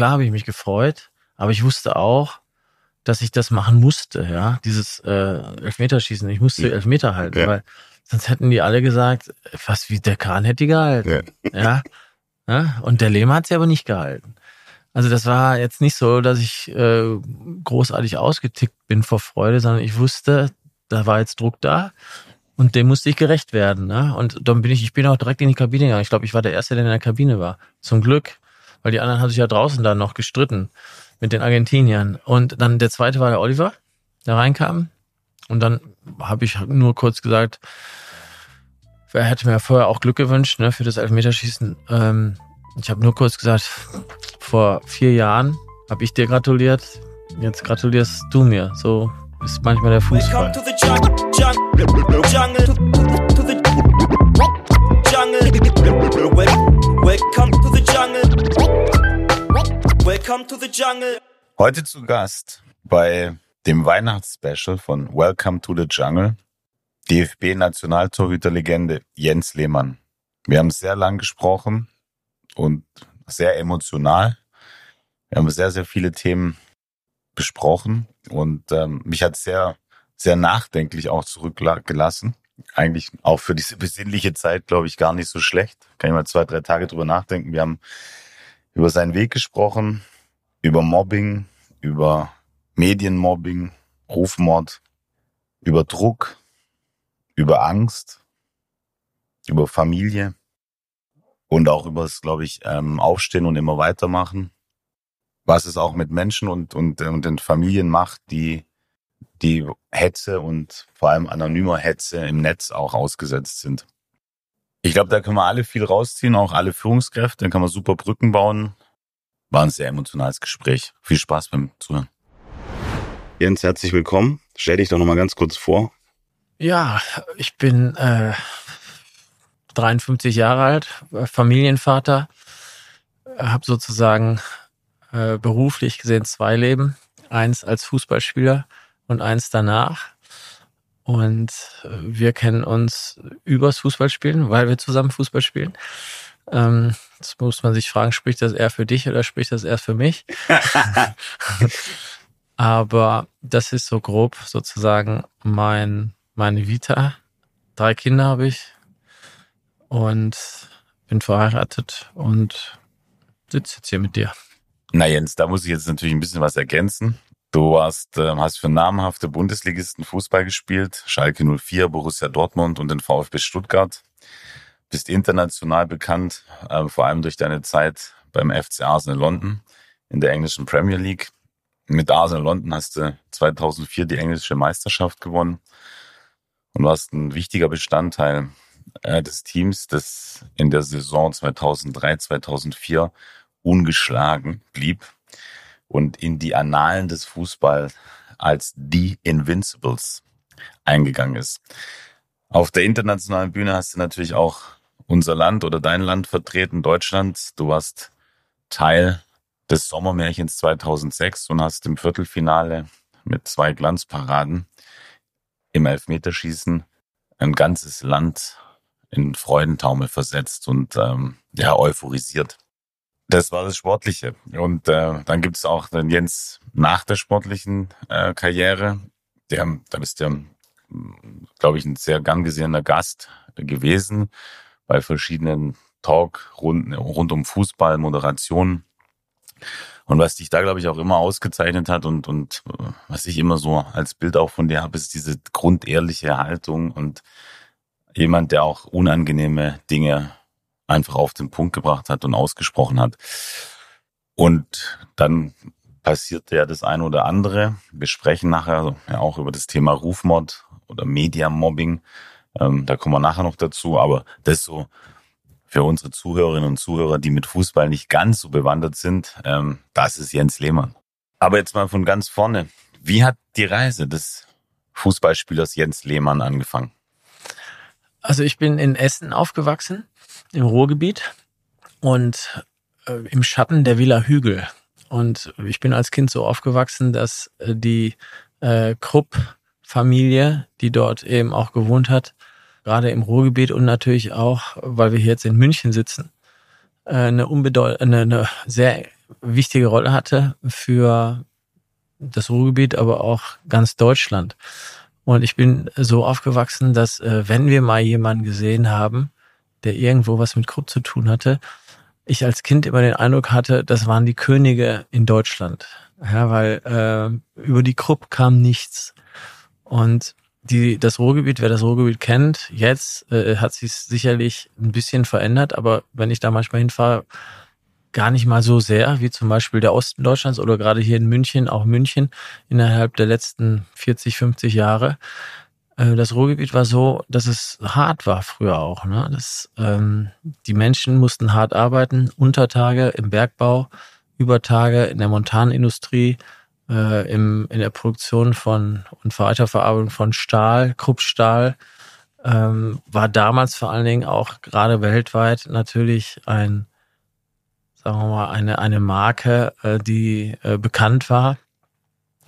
klar habe ich mich gefreut, aber ich wusste auch, dass ich das machen musste, ja, dieses äh, Elfmeterschießen. Ich musste Elfmeter halten, ja. weil sonst hätten die alle gesagt, was wie der Kahn hätte die gehalten. Ja. ja? ja? Und der Lehmann hat sie aber nicht gehalten. Also das war jetzt nicht so, dass ich äh, großartig ausgetickt bin vor Freude, sondern ich wusste, da war jetzt Druck da und dem musste ich gerecht werden. Ne? Und dann bin ich, ich bin auch direkt in die Kabine gegangen. Ich glaube, ich war der Erste, der in der Kabine war. Zum Glück, weil die anderen haben sich ja draußen dann noch gestritten mit den Argentiniern. Und dann der zweite war der Oliver, der reinkam. Und dann habe ich nur kurz gesagt, wer hätte mir vorher auch Glück gewünscht ne, für das Elfmeterschießen. Ähm, ich habe nur kurz gesagt, vor vier Jahren habe ich dir gratuliert, jetzt gratulierst du mir. So ist manchmal der Fußball. Heute zu Gast bei dem Weihnachtsspecial von Welcome to the Jungle DFB-Nationaltorhüter-Legende Jens Lehmann. Wir haben sehr lang gesprochen und sehr emotional. Wir haben sehr, sehr viele Themen besprochen und ähm, mich hat sehr, sehr nachdenklich auch zurückgelassen. Eigentlich auch für diese besinnliche Zeit, glaube ich, gar nicht so schlecht. Kann ich mal zwei, drei Tage drüber nachdenken. Wir haben über seinen Weg gesprochen, über Mobbing, über Medienmobbing, Rufmord, über Druck, über Angst, über Familie und auch über das, glaube ich, ähm, Aufstehen und immer weitermachen. Was es auch mit Menschen und, und, und den Familien macht, die die Hetze und vor allem anonymer Hetze im Netz auch ausgesetzt sind. Ich glaube, da können wir alle viel rausziehen, auch alle Führungskräfte. Dann kann man super Brücken bauen. War ein sehr emotionales Gespräch. Viel Spaß beim Zuhören. Jens, herzlich willkommen. Stell dich doch noch mal ganz kurz vor. Ja, ich bin äh, 53 Jahre alt, Familienvater, habe sozusagen äh, beruflich gesehen zwei Leben. Eins als Fußballspieler und eins danach. Und äh, wir kennen uns übers Fußballspielen, weil wir zusammen Fußball spielen. Ähm, jetzt muss man sich fragen, spricht das eher für dich oder spricht das eher für mich? Aber das ist so grob sozusagen mein, meine Vita. Drei Kinder habe ich und bin verheiratet und sitze jetzt hier mit dir. Na Jens, da muss ich jetzt natürlich ein bisschen was ergänzen. Du warst, äh, hast für namhafte Bundesligisten Fußball gespielt, Schalke 04, Borussia Dortmund und den VfB Stuttgart. Bist international bekannt, äh, vor allem durch deine Zeit beim FC Arsenal London in der englischen Premier League. Mit Arsenal London hast du 2004 die englische Meisterschaft gewonnen und warst ein wichtiger Bestandteil äh, des Teams, das in der Saison 2003, 2004 ungeschlagen blieb und in die Annalen des Fußballs als die Invincibles eingegangen ist. Auf der internationalen Bühne hast du natürlich auch unser Land oder dein Land vertreten, Deutschland. Du warst Teil des Sommermärchens 2006 und hast im Viertelfinale mit zwei Glanzparaden im Elfmeterschießen ein ganzes Land in Freudentaumel versetzt und ähm, ja euphorisiert. Das war das Sportliche. Und äh, dann gibt es auch den Jens nach der sportlichen äh, Karriere. Der, da bist du, glaube ich, ein sehr gern gesehener Gast gewesen bei verschiedenen Talkrunden rund um Fußball, Moderation. Und was dich da, glaube ich, auch immer ausgezeichnet hat und, und äh, was ich immer so als Bild auch von dir habe, ist diese grundehrliche Haltung und jemand, der auch unangenehme Dinge einfach auf den Punkt gebracht hat und ausgesprochen hat. Und dann passierte ja das eine oder andere. Wir sprechen nachher ja auch über das Thema Rufmord oder Mediamobbing. Ähm, da kommen wir nachher noch dazu. Aber das so für unsere Zuhörerinnen und Zuhörer, die mit Fußball nicht ganz so bewandert sind, ähm, das ist Jens Lehmann. Aber jetzt mal von ganz vorne. Wie hat die Reise des Fußballspielers Jens Lehmann angefangen? Also ich bin in Essen aufgewachsen im Ruhrgebiet und äh, im Schatten der Villa Hügel. Und ich bin als Kind so aufgewachsen, dass äh, die äh, Krupp-Familie, die dort eben auch gewohnt hat, gerade im Ruhrgebiet und natürlich auch, weil wir hier jetzt in München sitzen, äh, eine, unbedeut eine, eine sehr wichtige Rolle hatte für das Ruhrgebiet, aber auch ganz Deutschland. Und ich bin so aufgewachsen, dass äh, wenn wir mal jemanden gesehen haben, der irgendwo was mit Krupp zu tun hatte, ich als Kind immer den Eindruck hatte, das waren die Könige in Deutschland. Ja, weil äh, über die Krupp kam nichts. Und die, das Ruhrgebiet, wer das Ruhrgebiet kennt, jetzt äh, hat sich sicherlich ein bisschen verändert, aber wenn ich da manchmal hinfahre, gar nicht mal so sehr, wie zum Beispiel der Osten Deutschlands oder gerade hier in München, auch München innerhalb der letzten 40, 50 Jahre. Äh, das Ruhrgebiet war so, dass es hart war früher auch. Ne? Das, ähm, die Menschen mussten hart arbeiten, Untertage im Bergbau, Übertage in der Montanindustrie, äh, im, in der Produktion von und Weiterverarbeitung von Stahl, Kruppstahl. Ähm, war damals vor allen Dingen auch gerade weltweit natürlich ein sagen wir mal, eine, eine Marke, äh, die äh, bekannt war.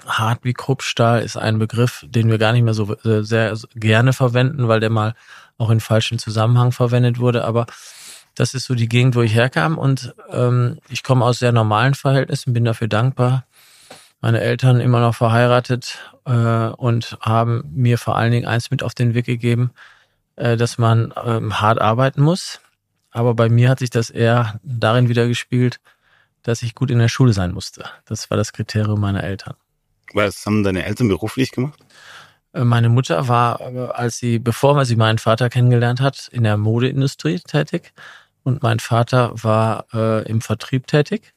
Hart wie Kruppstahl ist ein Begriff, den wir gar nicht mehr so äh, sehr gerne verwenden, weil der mal auch in falschem Zusammenhang verwendet wurde. Aber das ist so die Gegend, wo ich herkam und ähm, ich komme aus sehr normalen Verhältnissen, bin dafür dankbar. Meine Eltern immer noch verheiratet äh, und haben mir vor allen Dingen eins mit auf den Weg gegeben, äh, dass man ähm, hart arbeiten muss aber bei mir hat sich das eher darin wieder gespielt, dass ich gut in der Schule sein musste. Das war das Kriterium meiner Eltern. Was haben deine Eltern beruflich gemacht? Äh, meine Mutter war, äh, als sie, bevor sie meinen Vater kennengelernt hat, in der Modeindustrie tätig. Und mein Vater war äh, im Vertrieb tätig.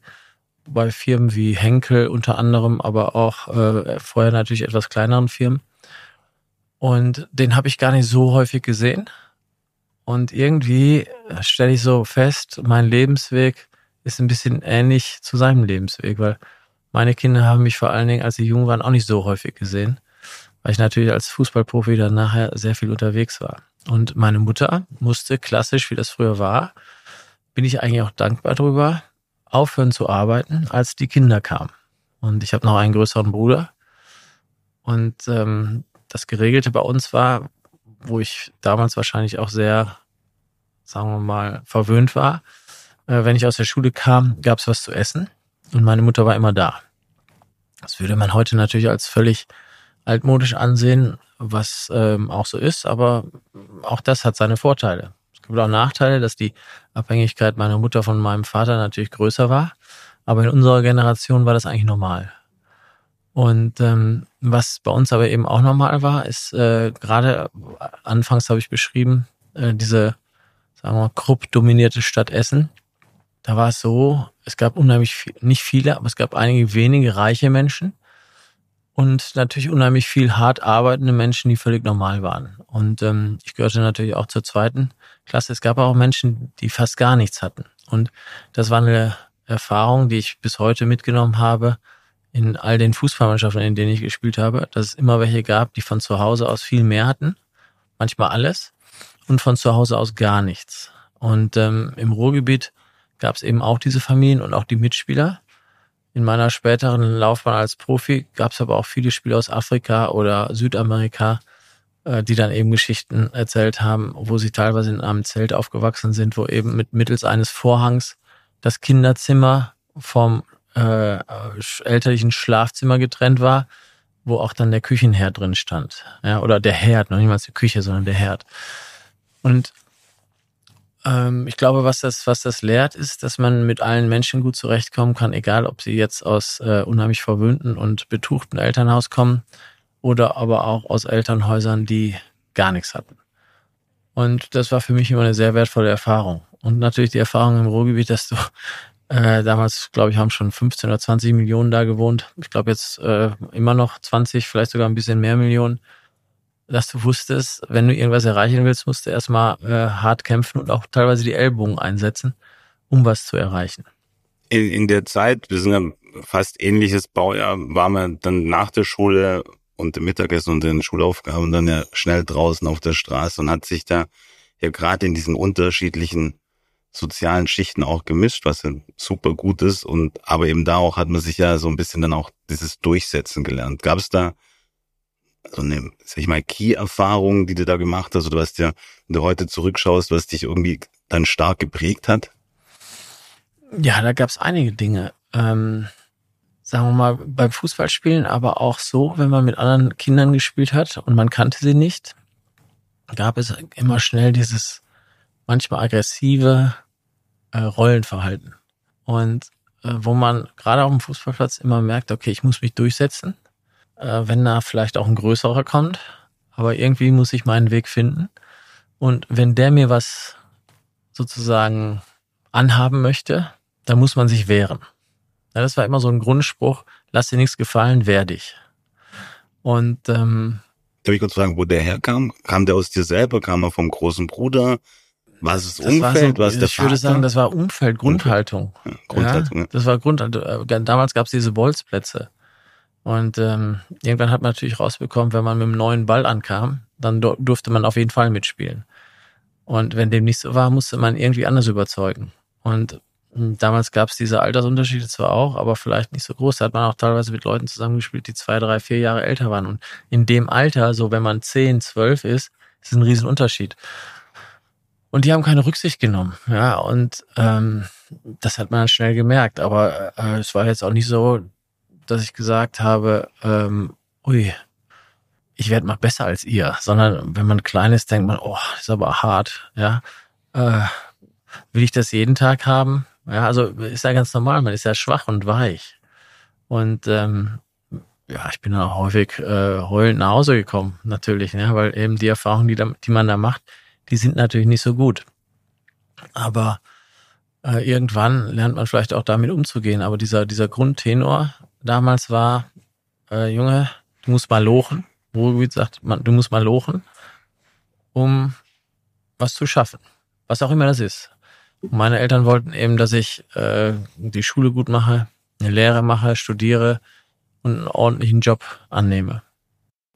Bei Firmen wie Henkel unter anderem, aber auch äh, vorher natürlich etwas kleineren Firmen. Und den habe ich gar nicht so häufig gesehen. Und irgendwie stelle ich so fest, mein Lebensweg ist ein bisschen ähnlich zu seinem Lebensweg, weil meine Kinder haben mich vor allen Dingen, als sie jung waren, auch nicht so häufig gesehen, weil ich natürlich als Fußballprofi dann nachher sehr viel unterwegs war. Und meine Mutter musste klassisch, wie das früher war, bin ich eigentlich auch dankbar darüber, aufhören zu arbeiten, als die Kinder kamen. Und ich habe noch einen größeren Bruder. Und ähm, das Geregelte bei uns war, wo ich damals wahrscheinlich auch sehr, sagen wir mal, verwöhnt war. Äh, wenn ich aus der Schule kam, gab es was zu essen und meine Mutter war immer da. Das würde man heute natürlich als völlig altmodisch ansehen, was ähm, auch so ist, aber auch das hat seine Vorteile. Gibt auch Nachteile, dass die Abhängigkeit meiner Mutter von meinem Vater natürlich größer war, aber in unserer Generation war das eigentlich normal. Und ähm, was bei uns aber eben auch normal war, ist äh, gerade anfangs habe ich beschrieben, äh, diese, sagen wir mal, Krupp-dominierte Stadt Essen. Da war es so, es gab unheimlich viel, nicht viele, aber es gab einige wenige reiche Menschen und natürlich unheimlich viel hart arbeitende Menschen, die völlig normal waren. Und ähm, ich gehörte natürlich auch zur zweiten Klasse. Es gab auch Menschen, die fast gar nichts hatten. Und das war eine Erfahrung, die ich bis heute mitgenommen habe in all den Fußballmannschaften, in denen ich gespielt habe, dass es immer welche gab, die von zu Hause aus viel mehr hatten, manchmal alles, und von zu Hause aus gar nichts. Und ähm, im Ruhrgebiet gab es eben auch diese Familien und auch die Mitspieler. In meiner späteren Laufbahn als Profi gab es aber auch viele Spieler aus Afrika oder Südamerika, die dann eben Geschichten erzählt haben, wo sie teilweise in einem Zelt aufgewachsen sind, wo eben mit mittels eines Vorhangs das Kinderzimmer vom äh, elterlichen Schlafzimmer getrennt war, wo auch dann der Küchenherd drin stand. Ja, oder der Herd, noch niemals die Küche, sondern der Herd. Und ähm, ich glaube, was das, was das lehrt, ist, dass man mit allen Menschen gut zurechtkommen kann, egal ob sie jetzt aus äh, unheimlich verwöhnten und betuchten Elternhaus kommen oder aber auch aus Elternhäusern, die gar nichts hatten. Und das war für mich immer eine sehr wertvolle Erfahrung. Und natürlich die Erfahrung im Ruhrgebiet, dass du äh, damals, glaube ich, haben schon 15 oder 20 Millionen da gewohnt. Ich glaube jetzt äh, immer noch 20, vielleicht sogar ein bisschen mehr Millionen. Dass du wusstest, wenn du irgendwas erreichen willst, musst du erstmal äh, hart kämpfen und auch teilweise die Ellbogen einsetzen, um was zu erreichen. In, in der Zeit, wir sind ja fast ähnliches Baujahr, waren wir dann nach der Schule und dem Mittagessen und den Schulaufgaben dann ja schnell draußen auf der Straße und hat sich da ja gerade in diesen unterschiedlichen sozialen Schichten auch gemischt, was ja super gut ist. Und aber eben da auch hat man sich ja so ein bisschen dann auch dieses Durchsetzen gelernt. Gab es da so eine, sag ich mal, Key-Erfahrung, die du da gemacht hast, oder was dir, wenn du heute zurückschaust, was dich irgendwie dann stark geprägt hat? Ja, da gab es einige Dinge. ähm, sagen wir mal, beim Fußballspielen, aber auch so, wenn man mit anderen Kindern gespielt hat und man kannte sie nicht, gab es immer schnell dieses manchmal aggressive äh, Rollenverhalten. Und äh, wo man gerade auf dem Fußballplatz immer merkt, okay, ich muss mich durchsetzen, äh, wenn da vielleicht auch ein größerer kommt, aber irgendwie muss ich meinen Weg finden. Und wenn der mir was sozusagen anhaben möchte, dann muss man sich wehren. Ja, das war immer so ein Grundspruch, lass dir nichts gefallen, wehr dich. Und ähm, Darf ich kurz fragen, wo der herkam? Kam der aus dir selber? Kam er vom großen Bruder? Was ist das Umfeld? War so, was der Ich würde sagen, das war Umfeld, Grundhaltung. Ja, Grundhaltung. Ja, das war Grundhaltung. Äh, damals gab es diese Bolzplätze. Und ähm, irgendwann hat man natürlich rausbekommen, wenn man mit einem neuen Ball ankam, dann durfte man auf jeden Fall mitspielen. Und wenn dem nicht so war, musste man irgendwie anders überzeugen. Und damals gab es diese Altersunterschiede zwar auch, aber vielleicht nicht so groß. Da hat man auch teilweise mit Leuten zusammengespielt, die zwei, drei, vier Jahre älter waren. Und in dem Alter, so wenn man zehn, zwölf ist, ist ein Riesenunterschied. Und die haben keine Rücksicht genommen. Ja, und ähm, das hat man dann schnell gemerkt. Aber äh, es war jetzt auch nicht so, dass ich gesagt habe, ähm, ui, ich werde mal besser als ihr, sondern wenn man klein ist, denkt man, oh, ist aber hart, ja. Äh, will ich das jeden Tag haben? Ja, also ist ja ganz normal, man ist ja schwach und weich. Und ähm, ja, ich bin dann auch häufig äh, heulend nach Hause gekommen, natürlich, ne? weil eben die Erfahrungen, die, da, die man da macht, die sind natürlich nicht so gut. Aber äh, irgendwann lernt man vielleicht auch damit umzugehen. Aber dieser, dieser Grundtenor damals war, äh, Junge, du musst mal lochen. Ruhrgebiet sagt, man, du musst mal lochen, um was zu schaffen. Was auch immer das ist. Meine Eltern wollten eben, dass ich äh, die Schule gut mache, eine Lehre mache, studiere und einen ordentlichen Job annehme.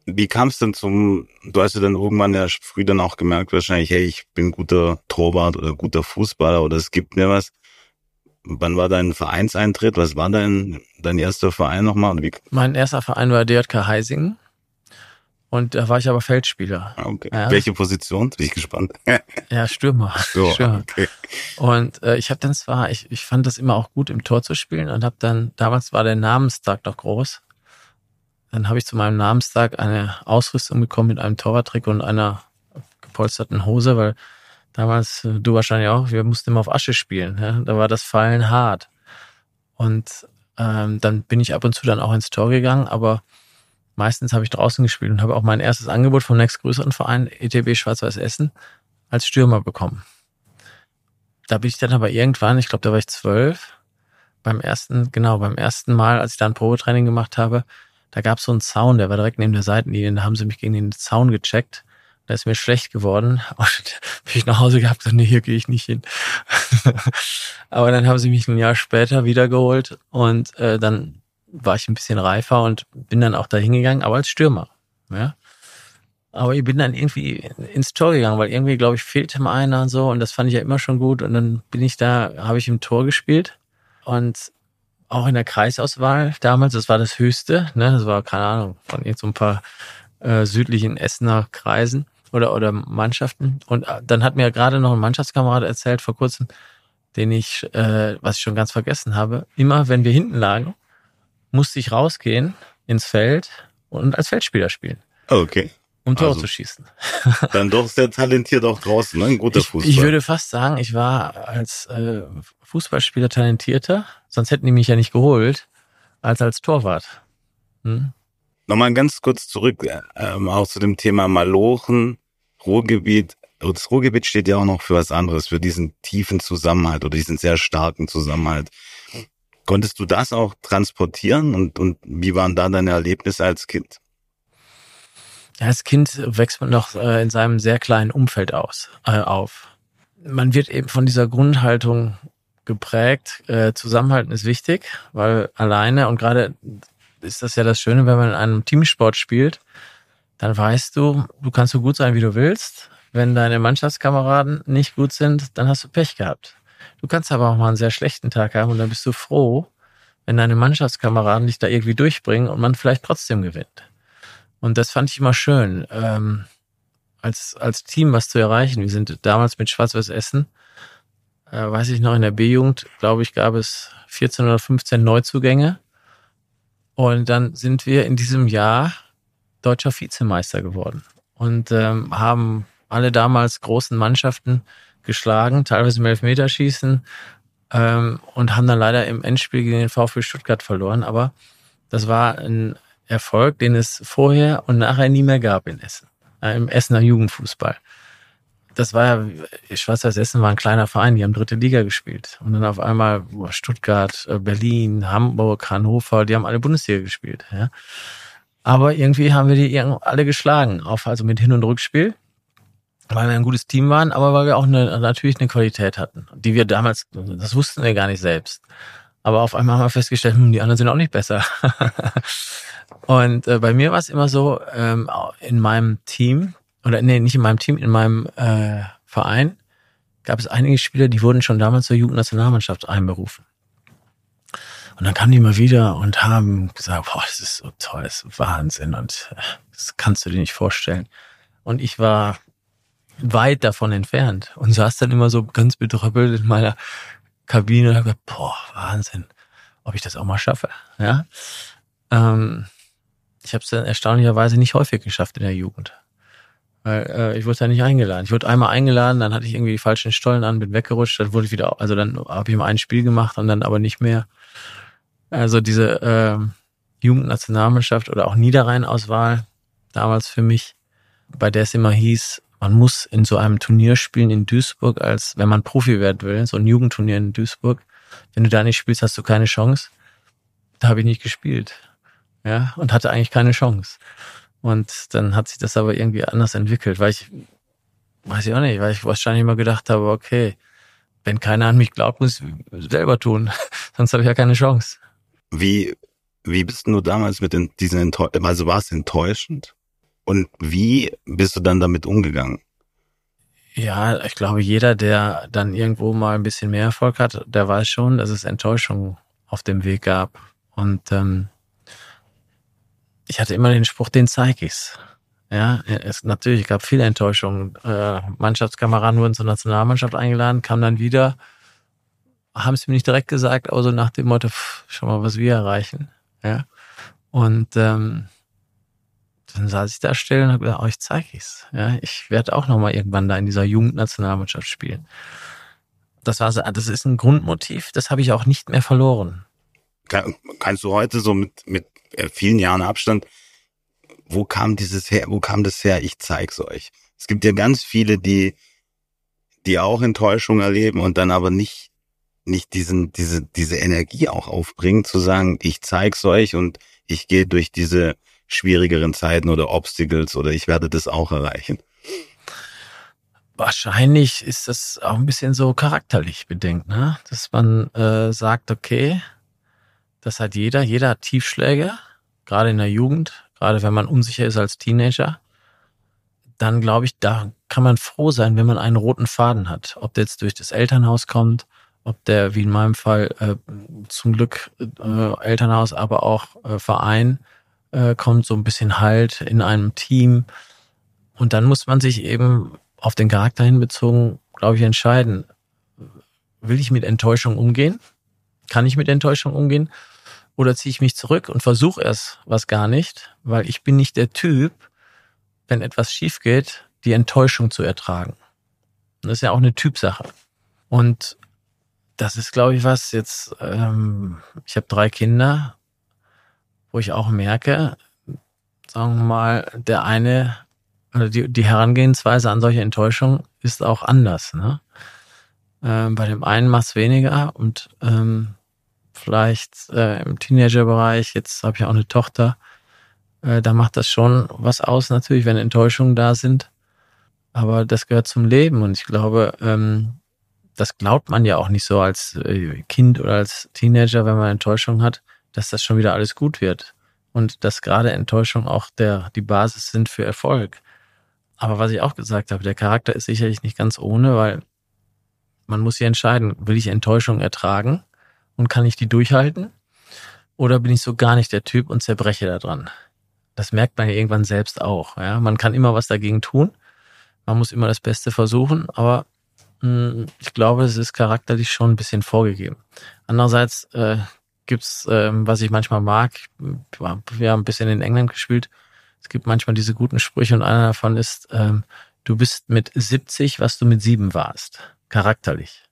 Wie kam es denn zum, du hast ja dann irgendwann ja früh dann auch gemerkt wahrscheinlich, hey, ich bin guter Torwart oder guter Fußballer oder es gibt mir was. Wann war dein Vereinseintritt? Was war dein, dein erster Verein nochmal? Mein erster Verein war DJK Heisingen. Und da war ich aber Feldspieler. Ah, okay. Ja. Welche Position? Bin ich gespannt. ja, Stürmer. So, Stürmer. Okay. Und äh, ich habe dann zwar, ich, ich fand das immer auch gut im Tor zu spielen und habe dann, damals war der Namenstag noch groß. Dann habe ich zu meinem Namenstag eine Ausrüstung bekommen mit einem Torwarttrick und einer gepolsterten Hose, weil damals, äh, du wahrscheinlich auch, wir mussten immer auf Asche spielen. Ja? Da war das Fallen hart. Und ähm, dann bin ich ab und zu dann auch ins Tor gegangen, aber Meistens habe ich draußen gespielt und habe auch mein erstes Angebot vom nächstgrößeren Verein, ETB Schwarz-Weiß Essen, als Stürmer bekommen. Da bin ich dann aber irgendwann, ich glaube, da war ich zwölf, beim ersten, genau, beim ersten Mal, als ich da ein Probetraining gemacht habe, da gab es so einen Zaun, der war direkt neben der Seitenlinie, da haben sie mich gegen den Zaun gecheckt. Da ist mir schlecht geworden. Und bin ich nach Hause gehabt und nee, hier gehe ich nicht hin. aber dann haben sie mich ein Jahr später wiedergeholt und äh, dann war ich ein bisschen reifer und bin dann auch da hingegangen, aber als Stürmer. Ja. Aber ich bin dann irgendwie ins Tor gegangen, weil irgendwie, glaube ich, fehlte mal einer und so. Und das fand ich ja immer schon gut. Und dann bin ich da, habe ich im Tor gespielt. Und auch in der Kreisauswahl damals, das war das Höchste, ne? Das war, keine Ahnung, von jetzt so ein paar äh, südlichen Essener Kreisen oder, oder Mannschaften. Und äh, dann hat mir gerade noch ein Mannschaftskamerad erzählt vor kurzem, den ich, äh, was ich schon ganz vergessen habe, immer wenn wir hinten lagen, musste ich rausgehen ins Feld und als Feldspieler spielen. Okay. Um Tor also, zu schießen. Dann doch sehr talentiert auch draußen, ne? Ein guter Fußball. Ich, ich würde fast sagen, ich war als äh, Fußballspieler talentierter, sonst hätten die mich ja nicht geholt, als als Torwart. Hm? Nochmal ganz kurz zurück, ähm, auch zu dem Thema Malochen, Ruhrgebiet. Das Ruhrgebiet steht ja auch noch für was anderes, für diesen tiefen Zusammenhalt oder diesen sehr starken Zusammenhalt. Konntest du das auch transportieren und, und wie waren da deine Erlebnisse als Kind? Als Kind wächst man noch äh, in seinem sehr kleinen Umfeld aus, äh, auf. Man wird eben von dieser Grundhaltung geprägt. Äh, Zusammenhalten ist wichtig, weil alleine und gerade ist das ja das Schöne, wenn man in einem Teamsport spielt, dann weißt du, du kannst so gut sein, wie du willst. Wenn deine Mannschaftskameraden nicht gut sind, dann hast du Pech gehabt. Du kannst aber auch mal einen sehr schlechten Tag haben und dann bist du froh, wenn deine Mannschaftskameraden dich da irgendwie durchbringen und man vielleicht trotzdem gewinnt. Und das fand ich immer schön, ähm, als, als Team was zu erreichen. Wir sind damals mit Schwarz-Weiß Essen, äh, weiß ich noch, in der B-Jugend, glaube ich, gab es 14 oder 15 Neuzugänge. Und dann sind wir in diesem Jahr deutscher Vizemeister geworden und ähm, haben alle damals großen Mannschaften geschlagen, teilweise im Elfmeterschießen ähm, und haben dann leider im Endspiel gegen den VfB Stuttgart verloren. Aber das war ein Erfolg, den es vorher und nachher nie mehr gab in Essen, äh, im Essener Jugendfußball. Das war ja, Schwarz-Weiß Essen war ein kleiner Verein, die haben dritte Liga gespielt. Und dann auf einmal Stuttgart, äh, Berlin, Hamburg, Hannover, die haben alle Bundesliga gespielt. Ja. Aber irgendwie haben wir die alle geschlagen, auf, also mit Hin- und Rückspiel, weil wir ein gutes Team waren, aber weil wir auch eine, natürlich eine Qualität hatten, die wir damals, das wussten wir gar nicht selbst. Aber auf einmal haben wir festgestellt, hm, die anderen sind auch nicht besser. und äh, bei mir war es immer so, ähm, in meinem Team, oder nee, nicht in meinem Team, in meinem äh, Verein, gab es einige Spieler, die wurden schon damals zur Jugendnationalmannschaft einberufen. Und dann kamen die mal wieder und haben gesagt, boah, das ist so toll, das ist Wahnsinn und äh, das kannst du dir nicht vorstellen. Und ich war weit davon entfernt und saß dann immer so ganz betröppelt in meiner Kabine und habe gedacht, boah, Wahnsinn, ob ich das auch mal schaffe. Ja, ähm, ich habe es dann erstaunlicherweise nicht häufig geschafft in der Jugend. Weil äh, ich wurde da nicht eingeladen. Ich wurde einmal eingeladen, dann hatte ich irgendwie die falschen Stollen an, bin weggerutscht, dann wurde ich wieder, also dann habe ich mal ein Spiel gemacht und dann aber nicht mehr. Also diese äh, Jugendnationalmannschaft oder auch Niederrhein-Auswahl damals für mich, bei der es immer hieß, man muss in so einem Turnier spielen in Duisburg, als wenn man Profi werden will, so ein Jugendturnier in Duisburg. Wenn du da nicht spielst, hast du keine Chance. Da habe ich nicht gespielt. Ja, und hatte eigentlich keine Chance. Und dann hat sich das aber irgendwie anders entwickelt, weil ich, weiß ich auch nicht, weil ich wahrscheinlich immer gedacht habe, okay, wenn keiner an mich glaubt, muss ich selber tun. Sonst habe ich ja keine Chance. Wie, wie bist du damals mit den, diesen also war es enttäuschend? Und wie bist du dann damit umgegangen? Ja, ich glaube, jeder, der dann irgendwo mal ein bisschen mehr Erfolg hat, der weiß schon, dass es Enttäuschung auf dem Weg gab. Und ähm, ich hatte immer den Spruch, den zeige ich's. Ja, es natürlich gab viele Enttäuschungen. Äh, Mannschaftskameraden wurden zur Nationalmannschaft eingeladen, kamen dann wieder, haben es mir nicht direkt gesagt, aber nach dem Motto, pff, schau mal, was wir erreichen. Ja. Und ähm, dann saß ich da still und habe gedacht, oh, ich zeige ich's. Ja, ich werde auch noch mal irgendwann da in dieser Jugendnationalmannschaft spielen. Das war so, das ist ein Grundmotiv, das habe ich auch nicht mehr verloren. Kann, kannst du heute so mit, mit äh, vielen Jahren Abstand, wo kam dieses her, wo kam das her? Ich zeig's euch. Es gibt ja ganz viele, die, die auch Enttäuschung erleben und dann aber nicht, nicht diesen, diese, diese Energie auch aufbringen, zu sagen, ich zeig's euch und ich gehe durch diese schwierigeren Zeiten oder Obstacles oder ich werde das auch erreichen. Wahrscheinlich ist das auch ein bisschen so charakterlich bedingt, ne? Dass man äh, sagt, okay, das hat jeder, jeder hat Tiefschläge, gerade in der Jugend, gerade wenn man unsicher ist als Teenager. Dann glaube ich, da kann man froh sein, wenn man einen roten Faden hat. Ob der jetzt durch das Elternhaus kommt, ob der, wie in meinem Fall, äh, zum Glück äh, Elternhaus, aber auch äh, Verein äh, kommt, so ein bisschen Halt in einem Team. Und dann muss man sich eben auf den Charakter hinbezogen, glaube ich, entscheiden. Will ich mit Enttäuschung umgehen? Kann ich mit Enttäuschung umgehen? Oder ziehe ich mich zurück und versuche es was gar nicht, weil ich bin nicht der Typ, wenn etwas schief geht, die Enttäuschung zu ertragen. Das ist ja auch eine Typsache. Und das ist, glaube ich, was jetzt, ähm, ich habe drei Kinder, wo ich auch merke, sagen wir mal, der eine, oder die, die Herangehensweise an solche Enttäuschungen ist auch anders. Ne? Ähm, bei dem einen macht es weniger und ähm, vielleicht äh, im Teenagerbereich, jetzt habe ich auch eine Tochter, äh, da macht das schon was aus, natürlich, wenn Enttäuschungen da sind. Aber das gehört zum Leben und ich glaube, ähm, das glaubt man ja auch nicht so als äh, Kind oder als Teenager, wenn man Enttäuschung hat, dass das schon wieder alles gut wird. Und dass gerade Enttäuschung auch der, die Basis sind für Erfolg. Aber was ich auch gesagt habe, der Charakter ist sicherlich nicht ganz ohne, weil man muss sich entscheiden, will ich Enttäuschung ertragen und kann ich die durchhalten? Oder bin ich so gar nicht der Typ und zerbreche da dran? Das merkt man ja irgendwann selbst auch. Ja? Man kann immer was dagegen tun. Man muss immer das Beste versuchen, aber hm, ich glaube, es ist charakterlich schon ein bisschen vorgegeben. Andererseits äh, gibt's, ähm, was ich manchmal mag, wir haben ein bisschen in England gespielt, es gibt manchmal diese guten Sprüche und einer davon ist, ähm, du bist mit 70, was du mit sieben warst, charakterlich.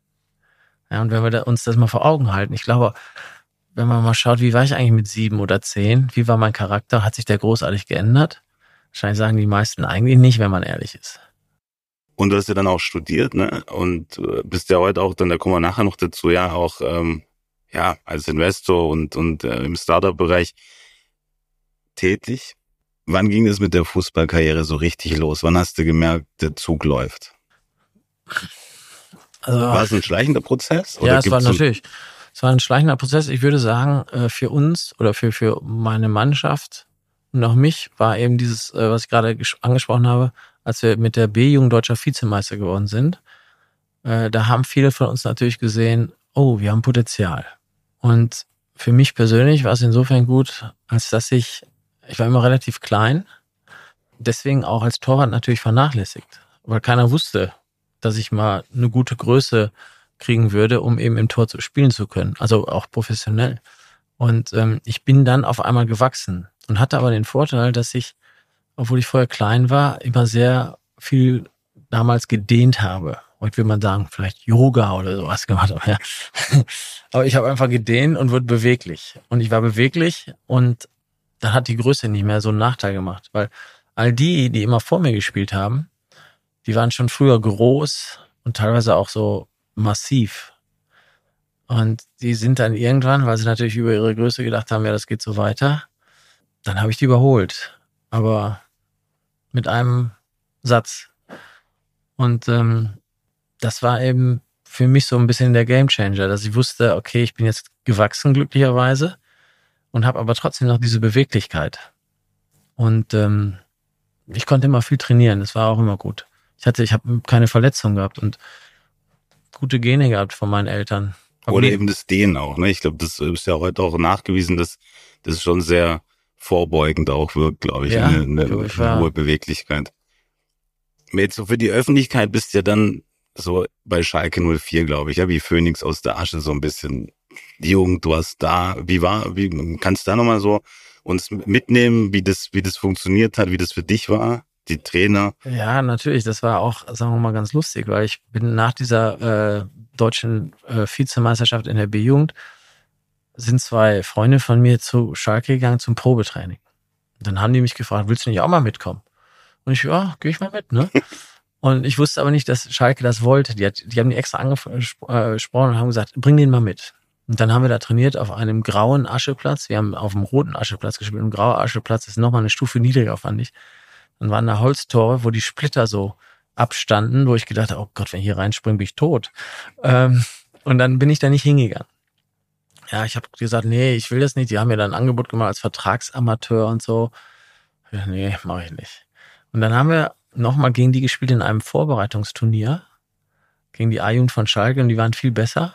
Ja, und wenn wir da uns das mal vor Augen halten, ich glaube, wenn man mal schaut, wie war ich eigentlich mit sieben oder zehn, wie war mein Charakter, hat sich der großartig geändert? Wahrscheinlich sagen die meisten eigentlich nicht, wenn man ehrlich ist. Und du hast ja dann auch studiert, ne? Und äh, bist ja heute auch, dann da kommen wir nachher noch dazu, ja, auch ähm, ja, als Investor und, und äh, im Startup-Bereich tätig. Wann ging es mit der Fußballkarriere so richtig los? Wann hast du gemerkt, der Zug läuft? Also, war es ein schleichender Prozess? ja, es war natürlich. Es war ein schleichender Prozess. Ich würde sagen, äh, für uns oder für, für meine Mannschaft und auch mich war eben dieses, äh, was ich gerade angesprochen habe, als wir mit der B-Jugend deutscher Vizemeister geworden sind, äh, da haben viele von uns natürlich gesehen, oh, wir haben Potenzial. Und für mich persönlich war es insofern gut, als dass ich, ich war immer relativ klein, deswegen auch als Torwart natürlich vernachlässigt, weil keiner wusste, dass ich mal eine gute Größe kriegen würde, um eben im Tor zu spielen zu können, also auch professionell. Und ähm, ich bin dann auf einmal gewachsen und hatte aber den Vorteil, dass ich obwohl ich vorher klein war, immer sehr viel damals gedehnt habe. Heute will man sagen, vielleicht Yoga oder sowas gemacht. Aber, ja. aber ich habe einfach gedehnt und wurde beweglich. Und ich war beweglich und dann hat die Größe nicht mehr so einen Nachteil gemacht. Weil all die, die immer vor mir gespielt haben, die waren schon früher groß und teilweise auch so massiv. Und die sind dann irgendwann, weil sie natürlich über ihre Größe gedacht haben, ja, das geht so weiter, dann habe ich die überholt. Aber mit einem Satz. Und ähm, das war eben für mich so ein bisschen der Gamechanger, dass ich wusste, okay, ich bin jetzt gewachsen glücklicherweise und habe aber trotzdem noch diese Beweglichkeit. Und ähm, ich konnte immer viel trainieren, das war auch immer gut. Ich hatte, ich habe keine Verletzung gehabt und gute Gene gehabt von meinen Eltern. Oder eben das Dehnen auch, ne? Ich glaube, das ist ja heute auch nachgewiesen, dass das schon sehr vorbeugend auch wirkt, glaube ich, ja, eine, eine, eine hohe Beweglichkeit. Jetzt so für die Öffentlichkeit bist du ja dann so bei Schalke 04, glaube ich, ja, wie Phoenix aus der Asche so ein bisschen. Die Jugend, du hast da, wie war, wie, kannst du da nochmal so uns mitnehmen, wie das, wie das funktioniert hat, wie das für dich war, die Trainer? Ja, natürlich, das war auch, sagen wir mal, ganz lustig, weil ich bin nach dieser äh, deutschen äh, Vizemeisterschaft in der B-Jugend sind zwei Freunde von mir zu Schalke gegangen zum Probetraining. Und dann haben die mich gefragt, willst du nicht auch mal mitkommen? Und ich, ja, gehe ich mal mit, ne? Und ich wusste aber nicht, dass Schalke das wollte. Die, hat, die haben die extra angesprochen äh, und haben gesagt, bring den mal mit. Und dann haben wir da trainiert auf einem grauen Ascheplatz. Wir haben auf dem roten Ascheplatz gespielt. Und grauer Ascheplatz ist nochmal eine Stufe niedriger, fand ich. Dann waren da Holztore, wo die Splitter so abstanden, wo ich gedacht habe, oh Gott, wenn ich hier reinspringe, bin ich tot. Ähm, und dann bin ich da nicht hingegangen ja, ich habe gesagt, nee, ich will das nicht. Die haben mir dann ein Angebot gemacht als Vertragsamateur und so. Nee, mache ich nicht. Und dann haben wir nochmal gegen die gespielt in einem Vorbereitungsturnier gegen die A-Jugend von Schalke und die waren viel besser.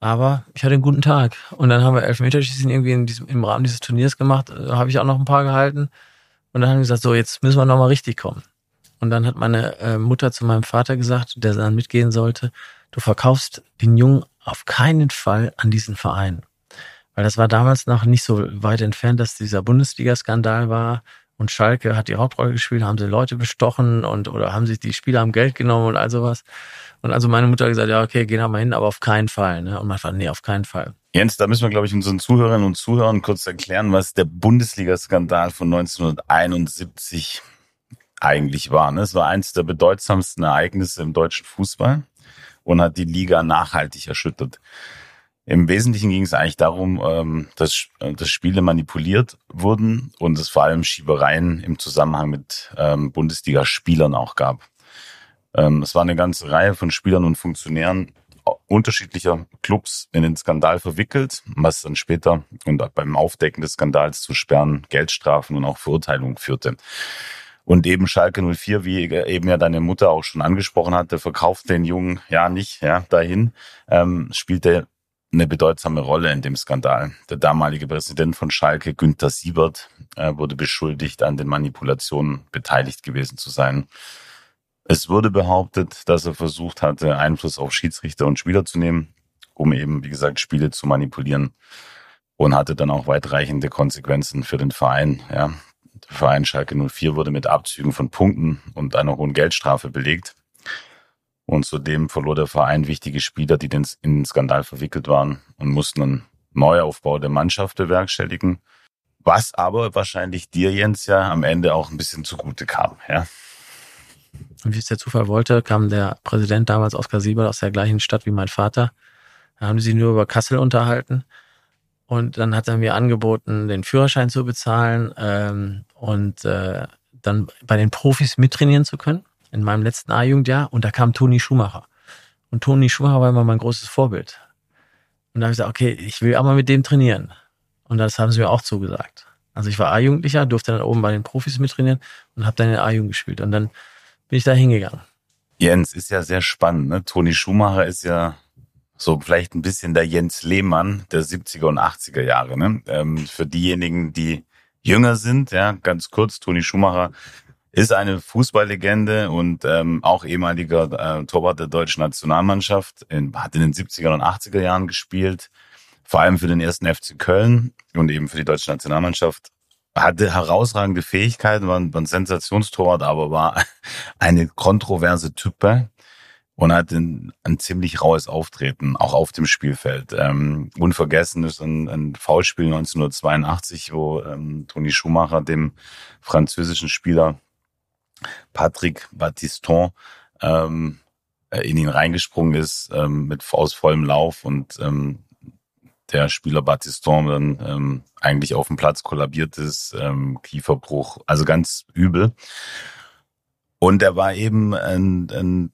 Aber ich hatte einen guten Tag. Und dann haben wir Elfmeterschießen irgendwie in diesem, im Rahmen dieses Turniers gemacht. Da habe ich auch noch ein paar gehalten. Und dann haben wir gesagt, so, jetzt müssen wir nochmal richtig kommen. Und dann hat meine äh, Mutter zu meinem Vater gesagt, der dann mitgehen sollte, du verkaufst den Jungen auf keinen Fall an diesen Verein. Weil das war damals noch nicht so weit entfernt, dass dieser Bundesliga-Skandal war und Schalke hat die Hauptrolle gespielt, haben sie Leute bestochen und oder haben sich die Spieler am Geld genommen und all sowas. Und also meine Mutter hat gesagt, ja, okay, gehen wir mal hin, aber auf keinen Fall. Ne? Und mein Vater, nee, auf keinen Fall. Jens, da müssen wir, glaube ich, unseren Zuhörerinnen und Zuhörern kurz erklären, was der Bundesliga-Skandal von 1971 eigentlich war. Ne? Es war eines der bedeutsamsten Ereignisse im deutschen Fußball und hat die Liga nachhaltig erschüttert. Im Wesentlichen ging es eigentlich darum, ähm, dass, äh, dass Spiele manipuliert wurden und es vor allem Schiebereien im Zusammenhang mit ähm, Bundesliga-Spielern auch gab. Ähm, es war eine ganze Reihe von Spielern und Funktionären unterschiedlicher Clubs in den Skandal verwickelt, was dann später und beim Aufdecken des Skandals zu Sperren, Geldstrafen und auch Verurteilungen führte. Und eben Schalke 04, wie eben ja deine Mutter auch schon angesprochen hatte, verkauft den Jungen ja nicht ja, dahin, ähm, spielte eine bedeutsame Rolle in dem Skandal. Der damalige Präsident von Schalke, Günther Siebert, äh, wurde beschuldigt, an den Manipulationen beteiligt gewesen zu sein. Es wurde behauptet, dass er versucht hatte, Einfluss auf Schiedsrichter und Spieler zu nehmen, um eben, wie gesagt, Spiele zu manipulieren und hatte dann auch weitreichende Konsequenzen für den Verein. Ja. Der Verein Schalke 04 wurde mit Abzügen von Punkten und einer hohen Geldstrafe belegt. Und zudem verlor der Verein wichtige Spieler, die in den Skandal verwickelt waren und mussten einen Neuaufbau der Mannschaft bewerkstelligen. Was aber wahrscheinlich dir, Jens, ja am Ende auch ein bisschen zugute kam, ja. Und wie es der Zufall wollte, kam der Präsident damals Oskar Siebert aus der gleichen Stadt wie mein Vater. Da haben sie nur über Kassel unterhalten. Und dann hat er mir angeboten, den Führerschein zu bezahlen ähm, und äh, dann bei den Profis mittrainieren zu können in meinem letzten A-Jugendjahr. Und da kam Toni Schumacher. Und Toni Schumacher war immer mein großes Vorbild. Und da habe ich gesagt, okay, ich will aber mit dem trainieren. Und das haben sie mir auch zugesagt. Also ich war A-Jugendlicher, durfte dann oben bei den Profis mittrainieren und habe dann in A-Jugend gespielt. Und dann bin ich da hingegangen. Jens ist ja sehr spannend. Ne? Toni Schumacher ist ja so vielleicht ein bisschen der Jens Lehmann der 70er und 80er Jahre. Ne? Ähm, für diejenigen, die jünger sind, ja, ganz kurz, Toni Schumacher ist eine Fußballlegende und ähm, auch ehemaliger äh, Torwart der deutschen Nationalmannschaft, in, hat in den 70er und 80er Jahren gespielt, vor allem für den ersten FC Köln und eben für die deutsche Nationalmannschaft. Hatte herausragende Fähigkeiten, war ein, war ein Sensationstorwart, aber war eine kontroverse Type und hat ein, ein ziemlich raues Auftreten, auch auf dem Spielfeld. Ähm, unvergessen ist ein, ein Foulspiel 1982, wo ähm, Toni Schumacher dem französischen Spieler Patrick Battiston ähm, äh, in ihn reingesprungen ist ähm, mit aus vollem Lauf und ähm, der Spieler Battiston dann ähm, eigentlich auf dem Platz kollabiert ist, ähm, Kieferbruch, also ganz übel. Und er war eben ein, ein,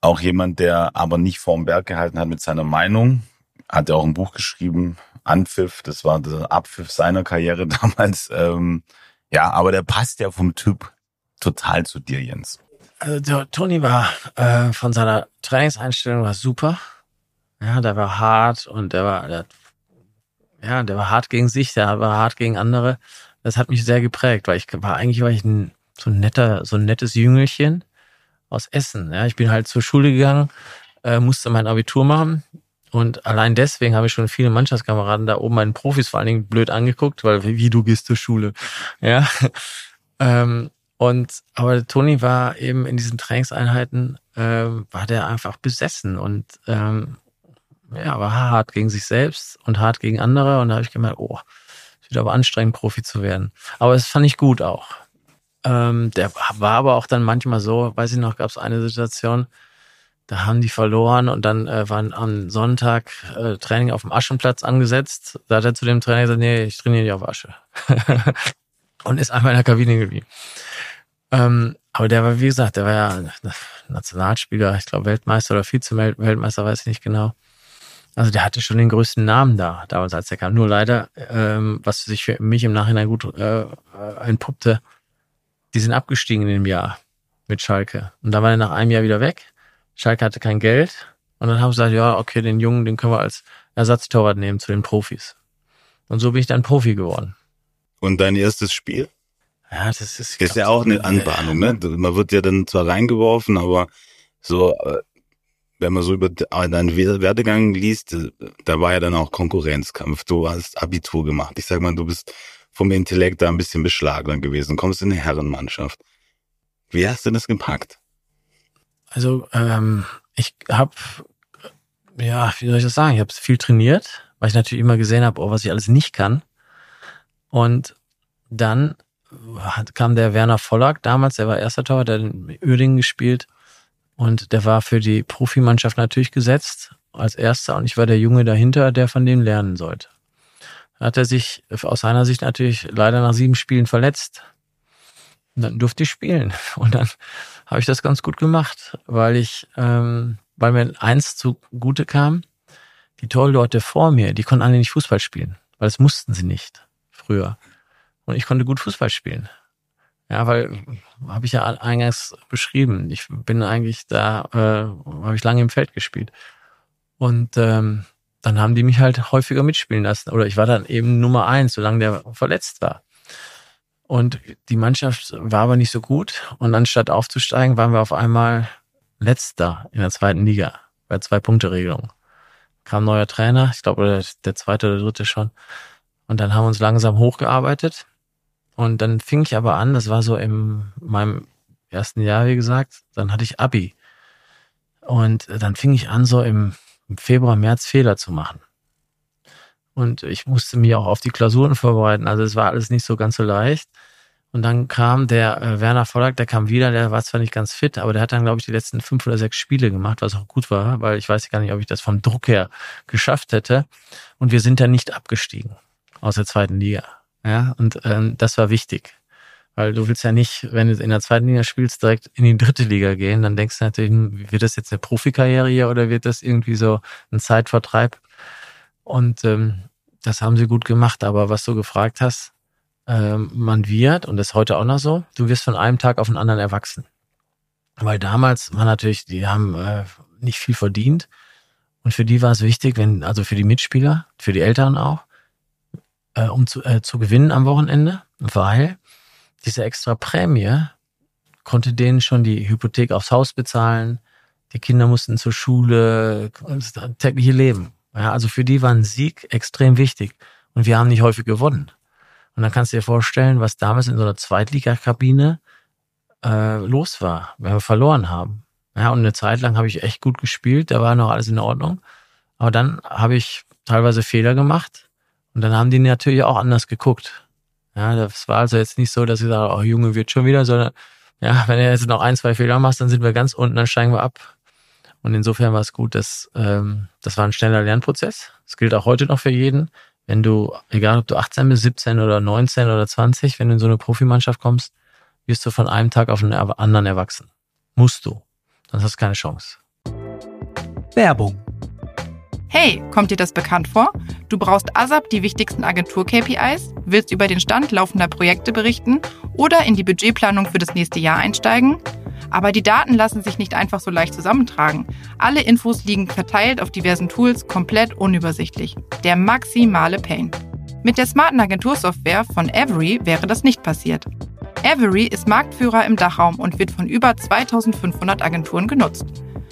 auch jemand, der aber nicht vorm Berg gehalten hat mit seiner Meinung. Hat er auch ein Buch geschrieben, Anpfiff, das war der Abpfiff seiner Karriere damals. Ähm, ja, aber der passt ja vom Typ total zu dir, Jens? Also der Toni war äh, von seiner Trainingseinstellung war super. Ja, der war hart und der war, der, ja, der war hart gegen sich, der war hart gegen andere. Das hat mich sehr geprägt, weil ich war eigentlich war ich ein so ein netter, so ein nettes Jüngelchen aus Essen. Ja, ich bin halt zur Schule gegangen, äh, musste mein Abitur machen und allein deswegen habe ich schon viele Mannschaftskameraden da oben meinen Profis vor allen Dingen blöd angeguckt, weil wie du gehst zur Schule. Ja. ähm, und aber Toni war eben in diesen Trainingseinheiten, äh, war der einfach besessen und ähm, ja, war hart gegen sich selbst und hart gegen andere. Und da habe ich gemerkt, oh, es wird aber anstrengend, Profi zu werden. Aber es fand ich gut auch. Ähm, der war aber auch dann manchmal so, weiß ich noch, gab es eine Situation, da haben die verloren und dann äh, waren am Sonntag äh, Training auf dem Aschenplatz angesetzt. Da hat er zu dem Trainer gesagt, nee, ich trainiere nicht auf Asche. und ist einfach in der Kabine geblieben. Ähm, aber der war, wie gesagt, der war ja Nationalspieler, ich glaube Weltmeister oder Vize-Weltmeister, weiß ich nicht genau. Also der hatte schon den größten Namen da, damals als er kam. Nur leider, ähm, was sich für mich im Nachhinein gut äh, entpuppte, die sind abgestiegen in dem Jahr mit Schalke. Und da war er nach einem Jahr wieder weg. Schalke hatte kein Geld. Und dann haben sie gesagt, ja, okay, den Jungen, den können wir als Ersatztorwart nehmen zu den Profis. Und so bin ich dann Profi geworden. Und dein erstes Spiel? Ja, das ist, das ist ja auch eine Anbahnung, ne? Man wird ja dann zwar reingeworfen, aber so, äh, wenn man so über deinen Werdegang liest, äh, da war ja dann auch Konkurrenzkampf. Du hast Abitur gemacht. Ich sag mal, du bist vom Intellekt da ein bisschen beschlagen gewesen, kommst in eine Herrenmannschaft. Wie hast du das gepackt? Also, ähm, ich habe, ja, wie soll ich das sagen? Ich habe viel trainiert, weil ich natürlich immer gesehen habe, oh, was ich alles nicht kann. Und dann kam der Werner Vollack damals, der war erster Torwart, der hat in Uerdingen gespielt und der war für die Profimannschaft natürlich gesetzt als erster und ich war der Junge dahinter, der von dem lernen sollte. Da hat er sich aus seiner Sicht natürlich leider nach sieben Spielen verletzt. Und dann durfte ich spielen. Und dann habe ich das ganz gut gemacht, weil ich, ähm, weil mir eins zugute kam, die Torleute vor mir, die konnten alle nicht Fußball spielen, weil das mussten sie nicht früher. Und ich konnte gut Fußball spielen. Ja, weil habe ich ja eingangs beschrieben. Ich bin eigentlich da, äh, habe ich lange im Feld gespielt. Und ähm, dann haben die mich halt häufiger mitspielen lassen. Oder ich war dann eben Nummer eins, solange der verletzt war. Und die Mannschaft war aber nicht so gut. Und anstatt aufzusteigen, waren wir auf einmal letzter in der zweiten Liga bei Zwei-Punkte-Regelung. Kam neuer Trainer, ich glaube der zweite oder dritte schon. Und dann haben wir uns langsam hochgearbeitet. Und dann fing ich aber an, das war so in meinem ersten Jahr, wie gesagt, dann hatte ich Abi. Und dann fing ich an, so im, Februar, März Fehler zu machen. Und ich musste mich auch auf die Klausuren vorbereiten. Also es war alles nicht so ganz so leicht. Und dann kam der äh, Werner Vollack, der kam wieder, der war zwar nicht ganz fit, aber der hat dann, glaube ich, die letzten fünf oder sechs Spiele gemacht, was auch gut war, weil ich weiß gar nicht, ob ich das vom Druck her geschafft hätte. Und wir sind dann nicht abgestiegen aus der zweiten Liga. Ja, und ähm, das war wichtig. Weil du willst ja nicht, wenn du in der zweiten Liga spielst, direkt in die dritte Liga gehen. Dann denkst du natürlich, hm, wird das jetzt eine Profikarriere hier oder wird das irgendwie so ein Zeitvertreib? Und ähm, das haben sie gut gemacht. Aber was du gefragt hast, ähm, man wird, und das ist heute auch noch so, du wirst von einem Tag auf den anderen erwachsen. Weil damals war natürlich, die haben äh, nicht viel verdient. Und für die war es wichtig, wenn, also für die Mitspieler, für die Eltern auch, äh, um zu, äh, zu gewinnen am Wochenende, weil diese extra Prämie konnte denen schon die Hypothek aufs Haus bezahlen, die Kinder mussten zur Schule, das tägliche Leben. Ja, also für die war ein Sieg extrem wichtig. Und wir haben nicht häufig gewonnen. Und dann kannst du dir vorstellen, was damals in so einer Zweitligakabine äh, los war, wenn wir verloren haben. Ja, und eine Zeit lang habe ich echt gut gespielt, da war noch alles in Ordnung. Aber dann habe ich teilweise Fehler gemacht und dann haben die natürlich auch anders geguckt. Ja, das war also jetzt nicht so, dass sie sagen, oh Junge, wird schon wieder, sondern ja, wenn du jetzt noch ein, zwei Fehler machst, dann sind wir ganz unten, dann steigen wir ab. Und insofern war es gut, dass ähm, das war ein schneller Lernprozess. Das gilt auch heute noch für jeden. Wenn du, egal ob du 18 bist, 17 oder 19 oder 20, wenn du in so eine Profimannschaft kommst, wirst du von einem Tag auf den anderen erwachsen. Musst du. Sonst hast du keine Chance. Werbung. Hey, kommt dir das bekannt vor? Du brauchst ASAP die wichtigsten Agentur-KPIs, willst über den Stand laufender Projekte berichten oder in die Budgetplanung für das nächste Jahr einsteigen? Aber die Daten lassen sich nicht einfach so leicht zusammentragen. Alle Infos liegen verteilt auf diversen Tools, komplett unübersichtlich. Der maximale Pain. Mit der smarten Agentursoftware von Avery wäre das nicht passiert. Avery ist Marktführer im Dachraum und wird von über 2500 Agenturen genutzt.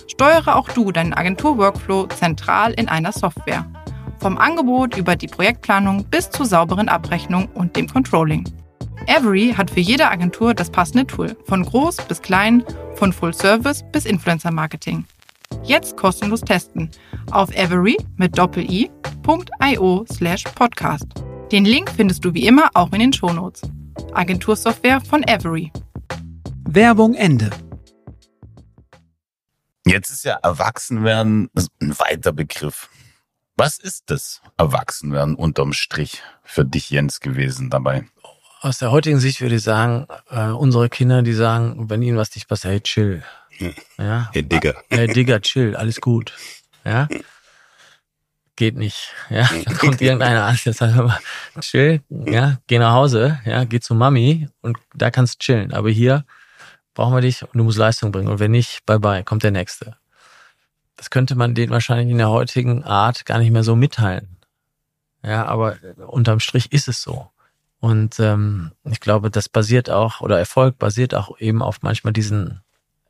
Steuere auch du deinen Agentur-Workflow zentral in einer Software. Vom Angebot über die Projektplanung bis zur sauberen Abrechnung und dem Controlling. Avery hat für jede Agentur das passende Tool, von groß bis klein, von Full Service bis Influencer Marketing. Jetzt kostenlos testen auf avery mit doppel-i.io slash podcast. Den Link findest du wie immer auch in den Shownotes. Agentursoftware von Avery. Werbung Ende. Jetzt ist ja Erwachsenwerden ein weiter Begriff. Was ist das Erwachsenwerden unterm Strich für dich, Jens, gewesen dabei? Aus der heutigen Sicht würde ich sagen, äh, unsere Kinder, die sagen, wenn ihnen was nicht passt, hey, chill. Ja. Hey, Digger. Hey, Digger, chill, alles gut. Ja. Geht nicht. Ja. Dann kommt irgendeiner an, der sagt immer, chill, ja, geh nach Hause, ja, geh zu Mami und da kannst du chillen. Aber hier brauchen wir dich und du musst Leistung bringen. Und wenn nicht, bye bye, kommt der nächste. Das könnte man denen wahrscheinlich in der heutigen Art gar nicht mehr so mitteilen. Ja, aber unterm Strich ist es so. Und ähm, ich glaube, das basiert auch, oder Erfolg basiert auch eben auf manchmal diesen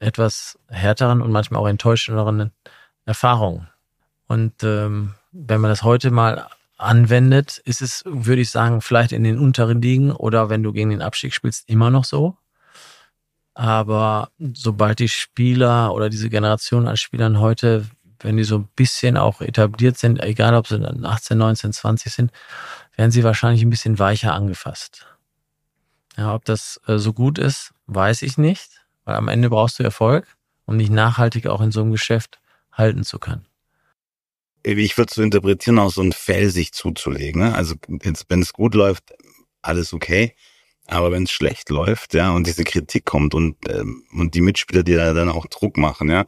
etwas härteren und manchmal auch enttäuschenderen Erfahrungen. Und ähm, wenn man das heute mal anwendet, ist es, würde ich sagen, vielleicht in den unteren Ligen oder wenn du gegen den Abstieg spielst, immer noch so. Aber sobald die Spieler oder diese Generation an Spielern heute, wenn die so ein bisschen auch etabliert sind, egal ob sie dann 18, 19, 20 sind, werden sie wahrscheinlich ein bisschen weicher angefasst. Ja, ob das äh, so gut ist, weiß ich nicht, weil am Ende brauchst du Erfolg, um dich nachhaltig auch in so einem Geschäft halten zu können. Ich würde so interpretieren, auch so ein Fell sich zuzulegen. Ne? Also jetzt, wenn es gut läuft, alles okay. Aber wenn es schlecht läuft, ja, und diese Kritik kommt und, ähm, und die Mitspieler, die da dann auch Druck machen, ja,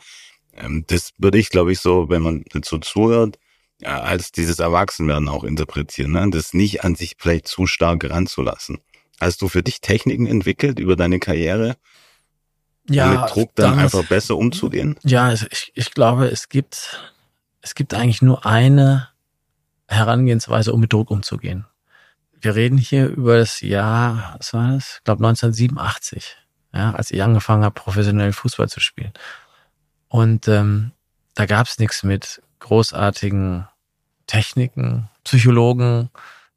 ähm, das würde ich, glaube ich, so, wenn man so zuhört, ja, als dieses Erwachsenwerden auch interpretieren, ne? das nicht an sich vielleicht zu stark ranzulassen. Hast du für dich Techniken entwickelt über deine Karriere, ja, mit Druck dann einfach besser umzugehen? Ja, ich, ich glaube, es gibt, es gibt eigentlich nur eine Herangehensweise, um mit Druck umzugehen wir reden hier über das Jahr, was war das? Ich glaube 1987, ja, als ich angefangen habe, professionell Fußball zu spielen. Und ähm, da gab es nichts mit großartigen Techniken, Psychologen,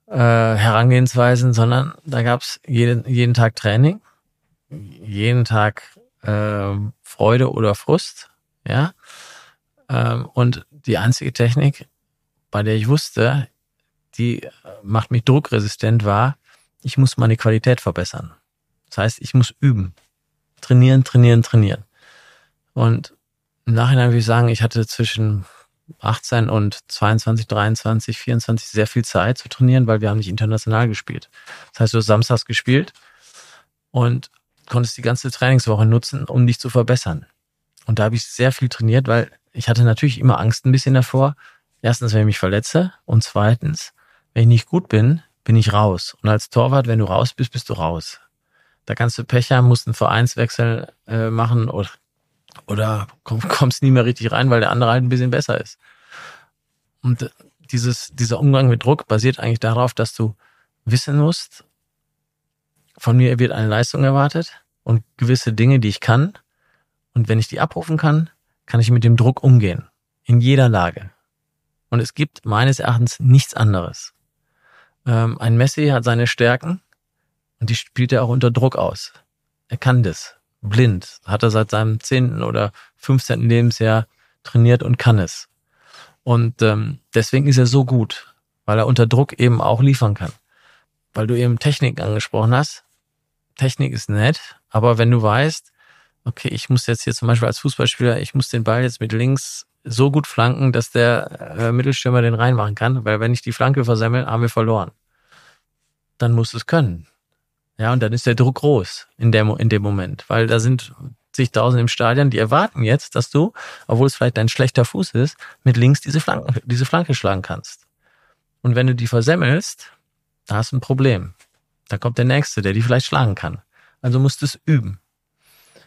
äh, Herangehensweisen, sondern da gab es jeden, jeden Tag Training, jeden Tag äh, Freude oder Frust, ja. Ähm, und die einzige Technik, bei der ich wusste, die macht mich druckresistent, war, ich muss meine Qualität verbessern. Das heißt, ich muss üben. Trainieren, trainieren, trainieren. Und im Nachhinein würde ich sagen, ich hatte zwischen 18 und 22, 23, 24 sehr viel Zeit zu trainieren, weil wir haben nicht international gespielt. Das heißt, du hast samstags gespielt und konntest die ganze Trainingswoche nutzen, um dich zu verbessern. Und da habe ich sehr viel trainiert, weil ich hatte natürlich immer Angst ein bisschen davor. Erstens, wenn ich mich verletze und zweitens, wenn ich nicht gut bin, bin ich raus. Und als Torwart, wenn du raus bist, bist du raus. Da kannst du Pech haben, musst einen Vereinswechsel äh, machen oder, oder komm, kommst nie mehr richtig rein, weil der andere halt ein bisschen besser ist. Und dieses, dieser Umgang mit Druck basiert eigentlich darauf, dass du wissen musst, von mir wird eine Leistung erwartet und gewisse Dinge, die ich kann. Und wenn ich die abrufen kann, kann ich mit dem Druck umgehen. In jeder Lage. Und es gibt meines Erachtens nichts anderes. Ähm, ein Messi hat seine Stärken und die spielt er auch unter Druck aus. Er kann das. Blind. Hat er seit seinem zehnten oder fünfzehnten Lebensjahr trainiert und kann es. Und ähm, deswegen ist er so gut, weil er unter Druck eben auch liefern kann. Weil du eben Technik angesprochen hast. Technik ist nett, aber wenn du weißt, okay, ich muss jetzt hier zum Beispiel als Fußballspieler, ich muss den Ball jetzt mit links so gut flanken, dass der äh, Mittelstürmer den reinmachen kann, weil wenn ich die Flanke versemmel, haben wir verloren. Dann musst du es können. Ja, und dann ist der Druck groß in, der, in dem Moment, weil da sind zigtausend im Stadion, die erwarten jetzt, dass du, obwohl es vielleicht dein schlechter Fuß ist, mit links diese Flanke, diese Flanke schlagen kannst. Und wenn du die versemmelst, da hast du ein Problem. Da kommt der Nächste, der die vielleicht schlagen kann. Also musst du es üben.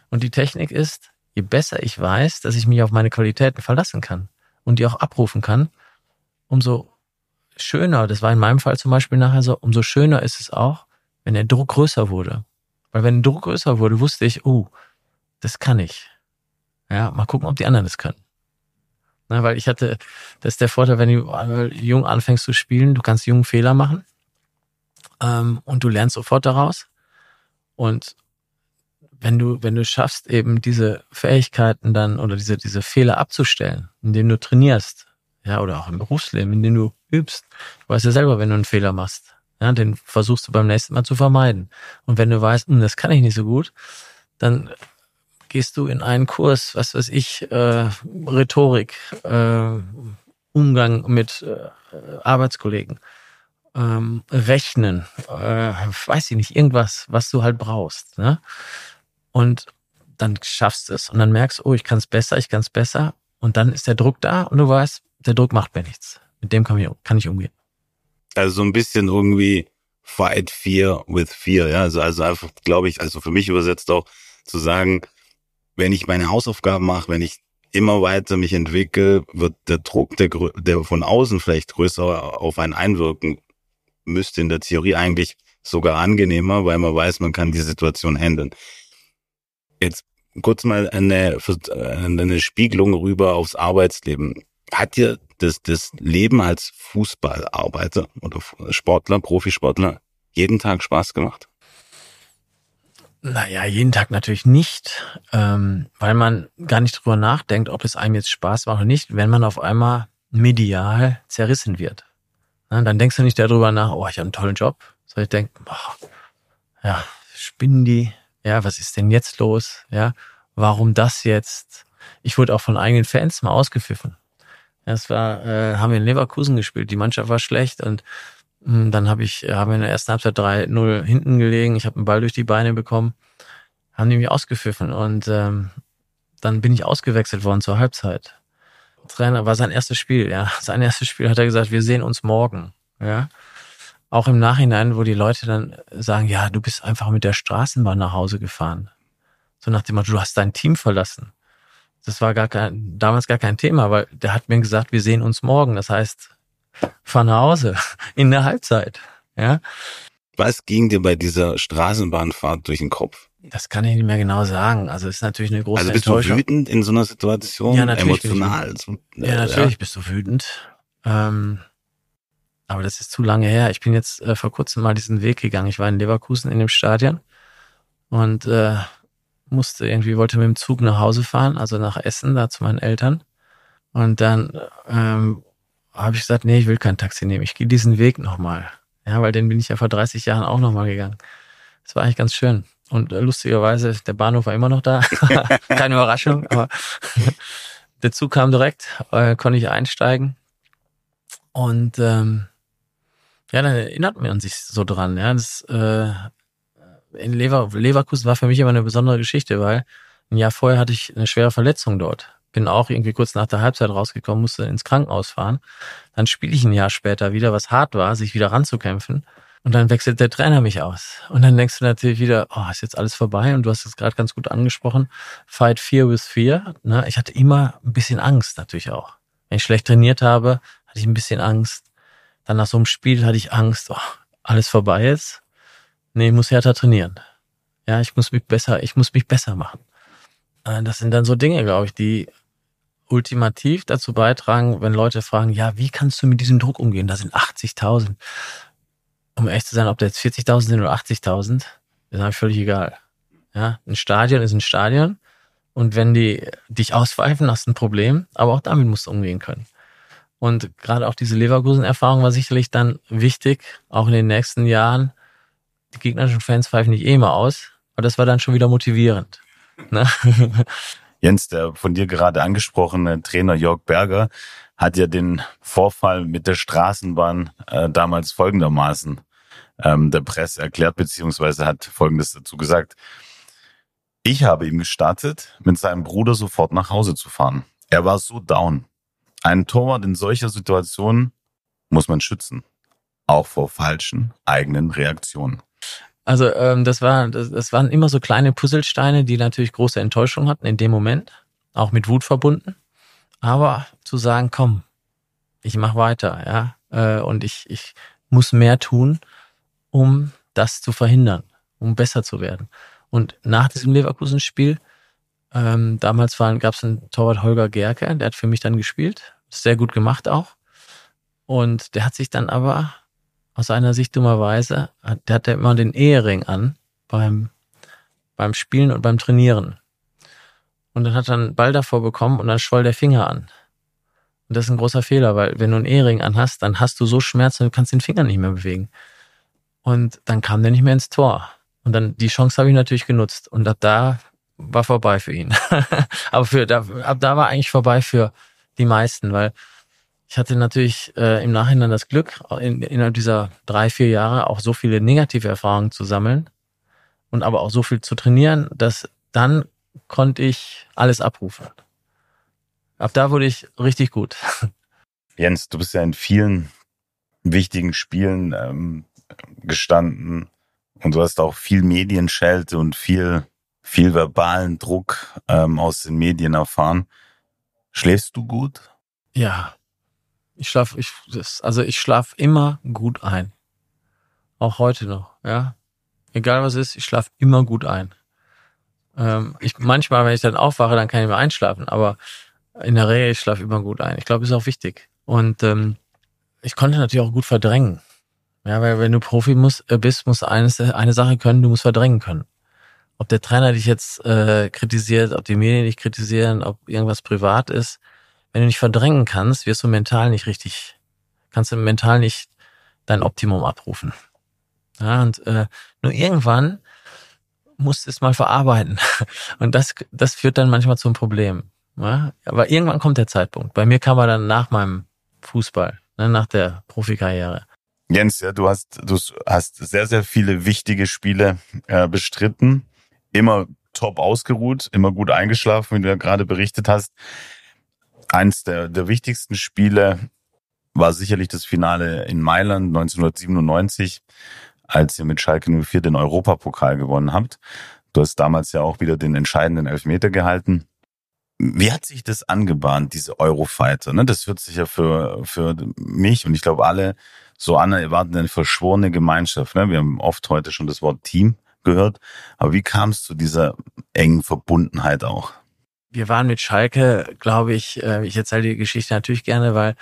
Und die Technik ist, je besser ich weiß, dass ich mich auf meine Qualitäten verlassen kann und die auch abrufen kann, umso schöner, das war in meinem Fall zum Beispiel nachher so, umso schöner ist es auch, wenn der Druck größer wurde. Weil wenn der Druck größer wurde, wusste ich, oh, das kann ich. Ja, mal gucken, ob die anderen das können. Na, weil ich hatte, das ist der Vorteil, wenn du jung anfängst zu spielen, du kannst jungen Fehler machen ähm, und du lernst sofort daraus. Und wenn du, wenn du schaffst, eben diese Fähigkeiten dann oder diese, diese Fehler abzustellen, indem du trainierst, ja, oder auch im Berufsleben, indem du übst, du weißt ja selber, wenn du einen Fehler machst, ja, den versuchst du beim nächsten Mal zu vermeiden. Und wenn du weißt, hm, das kann ich nicht so gut, dann gehst du in einen Kurs, was weiß ich, äh, Rhetorik, äh, Umgang mit äh, Arbeitskollegen, ähm, Rechnen, äh, weiß ich nicht, irgendwas, was du halt brauchst. Ne? Und dann schaffst du es und dann merkst, oh, ich kann es besser, ich kann es besser und dann ist der Druck da und du weißt, der Druck macht mir nichts. Mit dem kann ich, kann ich umgehen. Also so ein bisschen irgendwie fight fear with fear, ja, also, also einfach, glaube ich, also für mich übersetzt auch zu sagen, wenn ich meine Hausaufgaben mache, wenn ich immer weiter mich entwickle, wird der Druck, der, der von außen vielleicht größer auf einen einwirken müsste in der Theorie eigentlich sogar angenehmer, weil man weiß, man kann die Situation handeln. Jetzt kurz mal eine, eine Spiegelung rüber aufs Arbeitsleben. Hat dir das, das Leben als Fußballarbeiter oder Sportler, Profisportler jeden Tag Spaß gemacht? Naja, jeden Tag natürlich nicht, ähm, weil man gar nicht drüber nachdenkt, ob es einem jetzt Spaß macht oder nicht, wenn man auf einmal medial zerrissen wird. Na, dann denkst du nicht darüber nach, oh, ich habe einen tollen Job, sondern ich denk, oh, ja, spinnen die, ja, was ist denn jetzt los? Ja, warum das jetzt? Ich wurde auch von eigenen Fans mal ausgepfiffen. Das war, äh, haben wir in Leverkusen gespielt. Die Mannschaft war schlecht und mh, hm, dann habe ich, haben wir in der ersten Halbzeit 3-0 hinten gelegen. Ich habe einen Ball durch die Beine bekommen, haben die mich ausgepfiffen und ähm, dann bin ich ausgewechselt worden zur Halbzeit. Trainer war sein erstes Spiel, ja. Sein erstes Spiel hat er gesagt, wir sehen uns morgen, ja auch im Nachhinein, wo die Leute dann sagen, ja, du bist einfach mit der Straßenbahn nach Hause gefahren. So nach dem Motto, du hast dein Team verlassen. Das war gar kein, damals gar kein Thema, weil der hat mir gesagt, wir sehen uns morgen. Das heißt, fahr nach Hause in der Halbzeit. Ja. Was ging dir bei dieser Straßenbahnfahrt durch den Kopf? Das kann ich nicht mehr genau sagen. Also ist natürlich eine große Also bist Enttäuschung. du wütend in so einer Situation? Ja, natürlich bin ich Emotional? So, Ja, natürlich bist du wütend. Ähm, aber das ist zu lange her. Ich bin jetzt äh, vor kurzem mal diesen Weg gegangen. Ich war in Leverkusen in dem Stadion und äh, musste irgendwie, wollte mit dem Zug nach Hause fahren, also nach Essen, da zu meinen Eltern. Und dann ähm, habe ich gesagt, nee, ich will kein Taxi nehmen. Ich gehe diesen Weg nochmal. Ja, weil den bin ich ja vor 30 Jahren auch nochmal gegangen. Das war eigentlich ganz schön. Und äh, lustigerweise, der Bahnhof war immer noch da. Keine Überraschung, aber der Zug kam direkt, äh, konnte ich einsteigen. Und ähm, ja, dann erinnert man sich so dran. Ja, das äh, in Lever Leverkusen war für mich immer eine besondere Geschichte, weil ein Jahr vorher hatte ich eine schwere Verletzung dort. Bin auch irgendwie kurz nach der Halbzeit rausgekommen, musste ins Krankenhaus fahren. Dann spiele ich ein Jahr später wieder, was hart war, sich wieder ranzukämpfen. Und dann wechselt der Trainer mich aus. Und dann denkst du natürlich wieder, oh, ist jetzt alles vorbei. Und du hast es gerade ganz gut angesprochen. Fight Fear with Fear. Ich hatte immer ein bisschen Angst natürlich auch. Wenn ich schlecht trainiert habe, hatte ich ein bisschen Angst. Dann nach so einem Spiel hatte ich Angst, oh, alles vorbei ist. Nee, ich muss härter trainieren. Ja, ich muss mich besser, ich muss mich besser machen. Äh, Das sind dann so Dinge, glaube ich, die ultimativ dazu beitragen, wenn Leute fragen, ja, wie kannst du mit diesem Druck umgehen? Da sind 80.000. Um ehrlich zu sein, ob da jetzt 40.000 sind oder 80.000, ist eigentlich völlig egal. Ja, ein Stadion ist ein Stadion. Und wenn die dich auspfeifen, hast du ein Problem. Aber auch damit musst du umgehen können. Und gerade auch diese Leverkusen-Erfahrung war sicherlich dann wichtig, auch in den nächsten Jahren. Die gegnerischen Fans pfeifen nicht eh immer aus, aber das war dann schon wieder motivierend. Ne? Jens, der von dir gerade angesprochene Trainer Jörg Berger hat ja den Vorfall mit der Straßenbahn äh, damals folgendermaßen ähm, der Presse erklärt, beziehungsweise hat Folgendes dazu gesagt. Ich habe ihm gestattet, mit seinem Bruder sofort nach Hause zu fahren. Er war so down. Einen Torwart in solcher Situation muss man schützen. Auch vor falschen eigenen Reaktionen. Also ähm, das war, das, das waren immer so kleine Puzzlesteine, die natürlich große Enttäuschung hatten in dem Moment, auch mit Wut verbunden. Aber zu sagen, komm, ich mach weiter, ja, äh, und ich ich muss mehr tun, um das zu verhindern, um besser zu werden. Und nach diesem Leverkusen-Spiel, ähm, damals gab es einen Torwart Holger Gerke, der hat für mich dann gespielt, sehr gut gemacht auch. Und der hat sich dann aber aus seiner Sicht dummerweise, hat, der hatte immer den Ehering an beim, beim Spielen und beim Trainieren. Und dann hat er einen Ball davor bekommen und dann schwoll der Finger an. Und das ist ein großer Fehler, weil wenn du einen Ehering anhast, dann hast du so Schmerzen, du kannst den Finger nicht mehr bewegen. Und dann kam der nicht mehr ins Tor. Und dann die Chance habe ich natürlich genutzt. Und ab da war vorbei für ihn. Aber für ab da war eigentlich vorbei für die meisten, weil ich hatte natürlich äh, im Nachhinein das Glück, in, innerhalb dieser drei, vier Jahre auch so viele negative Erfahrungen zu sammeln und aber auch so viel zu trainieren, dass dann konnte ich alles abrufen. Ab da wurde ich richtig gut. Jens, du bist ja in vielen wichtigen Spielen ähm, gestanden und du hast auch viel Medienschelte und viel, viel verbalen Druck ähm, aus den Medien erfahren. Schläfst du gut? Ja, ich schlaf, ich, also ich schlaf immer gut ein. Auch heute noch, ja. Egal was ist, ich schlaf immer gut ein. Ähm, ich, manchmal, wenn ich dann aufwache, dann kann ich mehr einschlafen, aber in der Regel, ich schlafe immer gut ein. Ich glaube, ist auch wichtig. Und ähm, ich konnte natürlich auch gut verdrängen. Ja, weil wenn du Profi musst, äh, bist, musst eines, eine Sache können, du musst verdrängen können. Ob der Trainer dich jetzt äh, kritisiert, ob die Medien dich kritisieren, ob irgendwas privat ist, wenn du nicht verdrängen kannst, wirst du mental nicht richtig, kannst du mental nicht dein Optimum abrufen. Ja, und äh, nur irgendwann musst du es mal verarbeiten. Und das, das führt dann manchmal zum Problem. Ja? Aber irgendwann kommt der Zeitpunkt. Bei mir kam er dann nach meinem Fußball, ne, nach der Profikarriere. Jens, ja, du hast, du hast sehr, sehr viele wichtige Spiele äh, bestritten. Immer top ausgeruht, immer gut eingeschlafen, wie du ja gerade berichtet hast. Eins der, der wichtigsten Spiele war sicherlich das Finale in Mailand 1997, als ihr mit Schalke 04 den Europapokal gewonnen habt. Du hast damals ja auch wieder den entscheidenden Elfmeter gehalten. Wie hat sich das angebahnt, diese Eurofighter? Ne? Das hört sich ja für, für mich und ich glaube alle so an, erwarten eine verschworene Gemeinschaft. Ne? Wir haben oft heute schon das Wort Team gehört. Aber wie kam es zu dieser engen Verbundenheit auch? Wir waren mit Schalke, glaube ich, äh, ich erzähle die Geschichte natürlich gerne, weil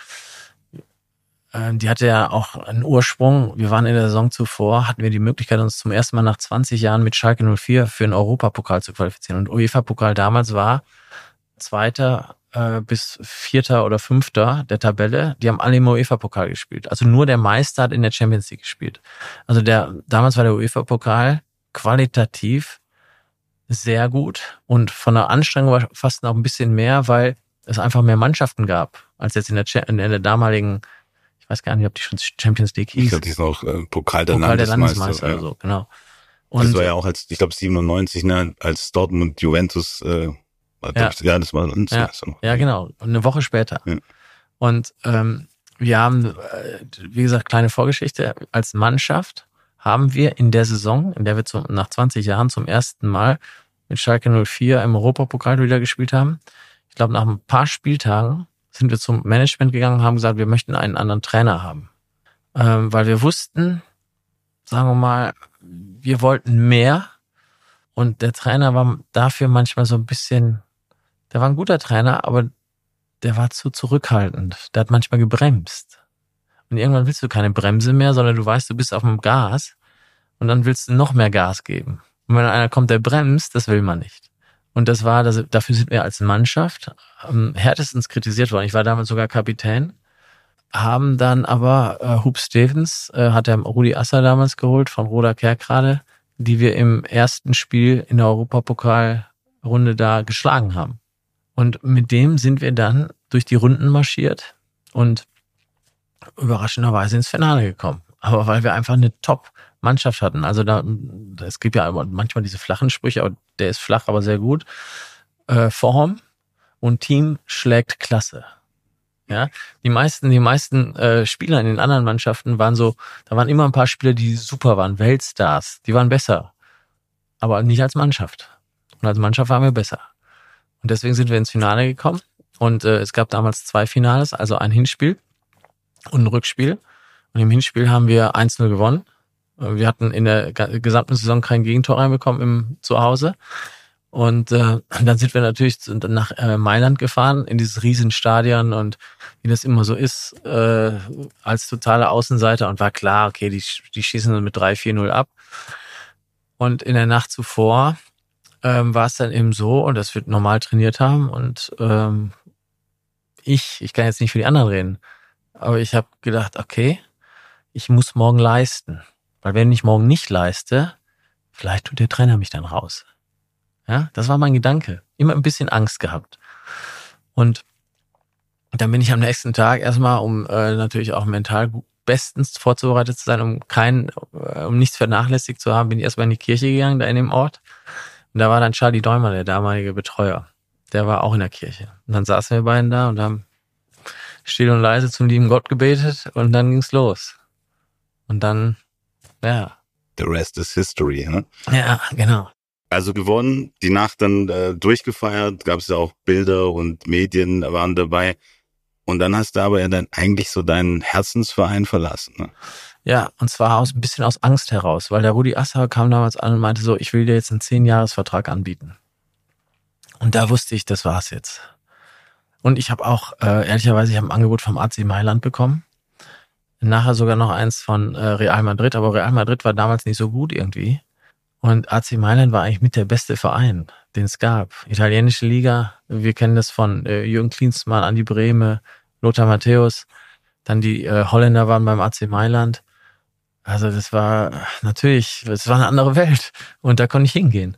äh, die hatte ja auch einen Ursprung. Wir waren in der Saison zuvor, hatten wir die Möglichkeit, uns zum ersten Mal nach 20 Jahren mit Schalke 04 für den Europapokal zu qualifizieren. Und UEFA-Pokal damals war Zweiter äh, bis Vierter oder Fünfter der Tabelle. Die haben alle im UEFA-Pokal gespielt. Also nur der Meister hat in der Champions League gespielt. Also der damals war der UEFA-Pokal qualitativ sehr gut und von der Anstrengung war fast noch ein bisschen mehr, weil es einfach mehr Mannschaften gab, als jetzt in der, in der damaligen, ich weiß gar nicht, ob die schon Champions League hieß. Ich glaube, die ist auch äh, Pokal der Pokal Landesmeister. Der ja. also, genau. Und das war ja auch als, ich glaube, 97, ne, als Dortmund Juventus, äh, war, Ja. ich, ja, das war Landesmeister noch. Ja, genau. Eine Woche später. Ja. Und ähm, wir haben, äh, wie gesagt, kleine Vorgeschichte. Als Mannschaft haben wir in der Saison, in der wir zum, nach 20 Jahren zum ersten Mal mit Schalke 04 im Europapokal wieder gespielt haben. Ich glaube, nach ein paar Spieltagen sind wir zum Management gegangen und haben gesagt, wir möchten einen anderen Trainer haben. Ähm, weil wir wussten, sagen wir mal, wir wollten mehr und der Trainer war dafür manchmal so ein bisschen, der war ein guter Trainer, aber der war zu zurückhaltend. Der hat manchmal gebremst. Und irgendwann willst du keine Bremse mehr, sondern du weißt, du bist auf dem Gas und dann willst du noch mehr Gas geben. Und wenn einer kommt, der bremst, das will man nicht. Und das war, das, dafür sind wir als Mannschaft am härtestens kritisiert worden. Ich war damals sogar Kapitän, haben dann aber äh, Hub Stevens, äh, hat der Rudi Asser damals geholt von Roda Kerkrade, die wir im ersten Spiel in der Europapokalrunde da geschlagen haben. Und mit dem sind wir dann durch die Runden marschiert und überraschenderweise ins Finale gekommen. Aber weil wir einfach eine Top-Mannschaft hatten. Also da, es gibt ja manchmal diese flachen Sprüche, aber der ist flach, aber sehr gut. Äh, Form und Team schlägt Klasse. Ja, die meisten, die meisten äh, Spieler in den anderen Mannschaften waren so, da waren immer ein paar Spieler, die super waren, Weltstars, die waren besser, aber nicht als Mannschaft. Und als Mannschaft waren wir besser. Und deswegen sind wir ins Finale gekommen. Und äh, es gab damals zwei Finales, also ein Hinspiel und ein Rückspiel. Und im Hinspiel haben wir 1-0 gewonnen. Äh, Wir hatten in der gesamten Saison kein Gegentor reinbekommen im Zuhause. Und äh, dann sind wir natürlich nach äh, Mailand gefahren, in dieses Riesenstadion und wie das immer so ist, äh, als totale Außenseiter und war klar, okay, die, die schießen dann mit 3-4-0 ab. Und in der Nacht zuvor ähm, war es dann eben so, und das wird normal trainiert haben und ähm, ich, ich kann jetzt nicht für die anderen reden, aber ich habe gedacht, okay, ich muss morgen leisten. Weil wenn ich morgen nicht leiste, vielleicht tut der Trainer mich dann raus. Ja, das war mein Gedanke. Immer ein bisschen Angst gehabt. Und dann bin ich am nächsten Tag erstmal, um äh, natürlich auch mental bestens vorzubereitet zu sein, um kein, äh, um nichts vernachlässigt zu haben, bin ich erstmal in die Kirche gegangen, da in dem Ort. Und da war dann Charlie Däumer, der damalige Betreuer. Der war auch in der Kirche. Und dann saßen wir beiden da und haben still und leise zum lieben Gott gebetet und dann ging's los. Und dann, ja, The rest is history. Ne? ja, genau. Also gewonnen, die Nacht dann äh, durchgefeiert, gab es ja auch Bilder und Medien waren dabei. Und dann hast du aber ja dann eigentlich so deinen Herzensverein verlassen. Ne? Ja, und zwar aus ein bisschen aus Angst heraus, weil der Rudi Assauer kam damals an und meinte so, ich will dir jetzt einen 10-Jahres-Vertrag anbieten. Und da wusste ich, das war's jetzt. Und ich habe auch, äh, ehrlicherweise, ich habe ein Angebot vom AC Mailand bekommen. Nachher sogar noch eins von äh, Real Madrid, aber Real Madrid war damals nicht so gut irgendwie. Und AC Mailand war eigentlich mit der beste Verein, den es gab. Italienische Liga, wir kennen das von äh, Jürgen Klinsmann, Andi Brehme, Lothar Matthäus. Dann die äh, Holländer waren beim AC Mailand. Also das war natürlich, es war eine andere Welt und da konnte ich hingehen.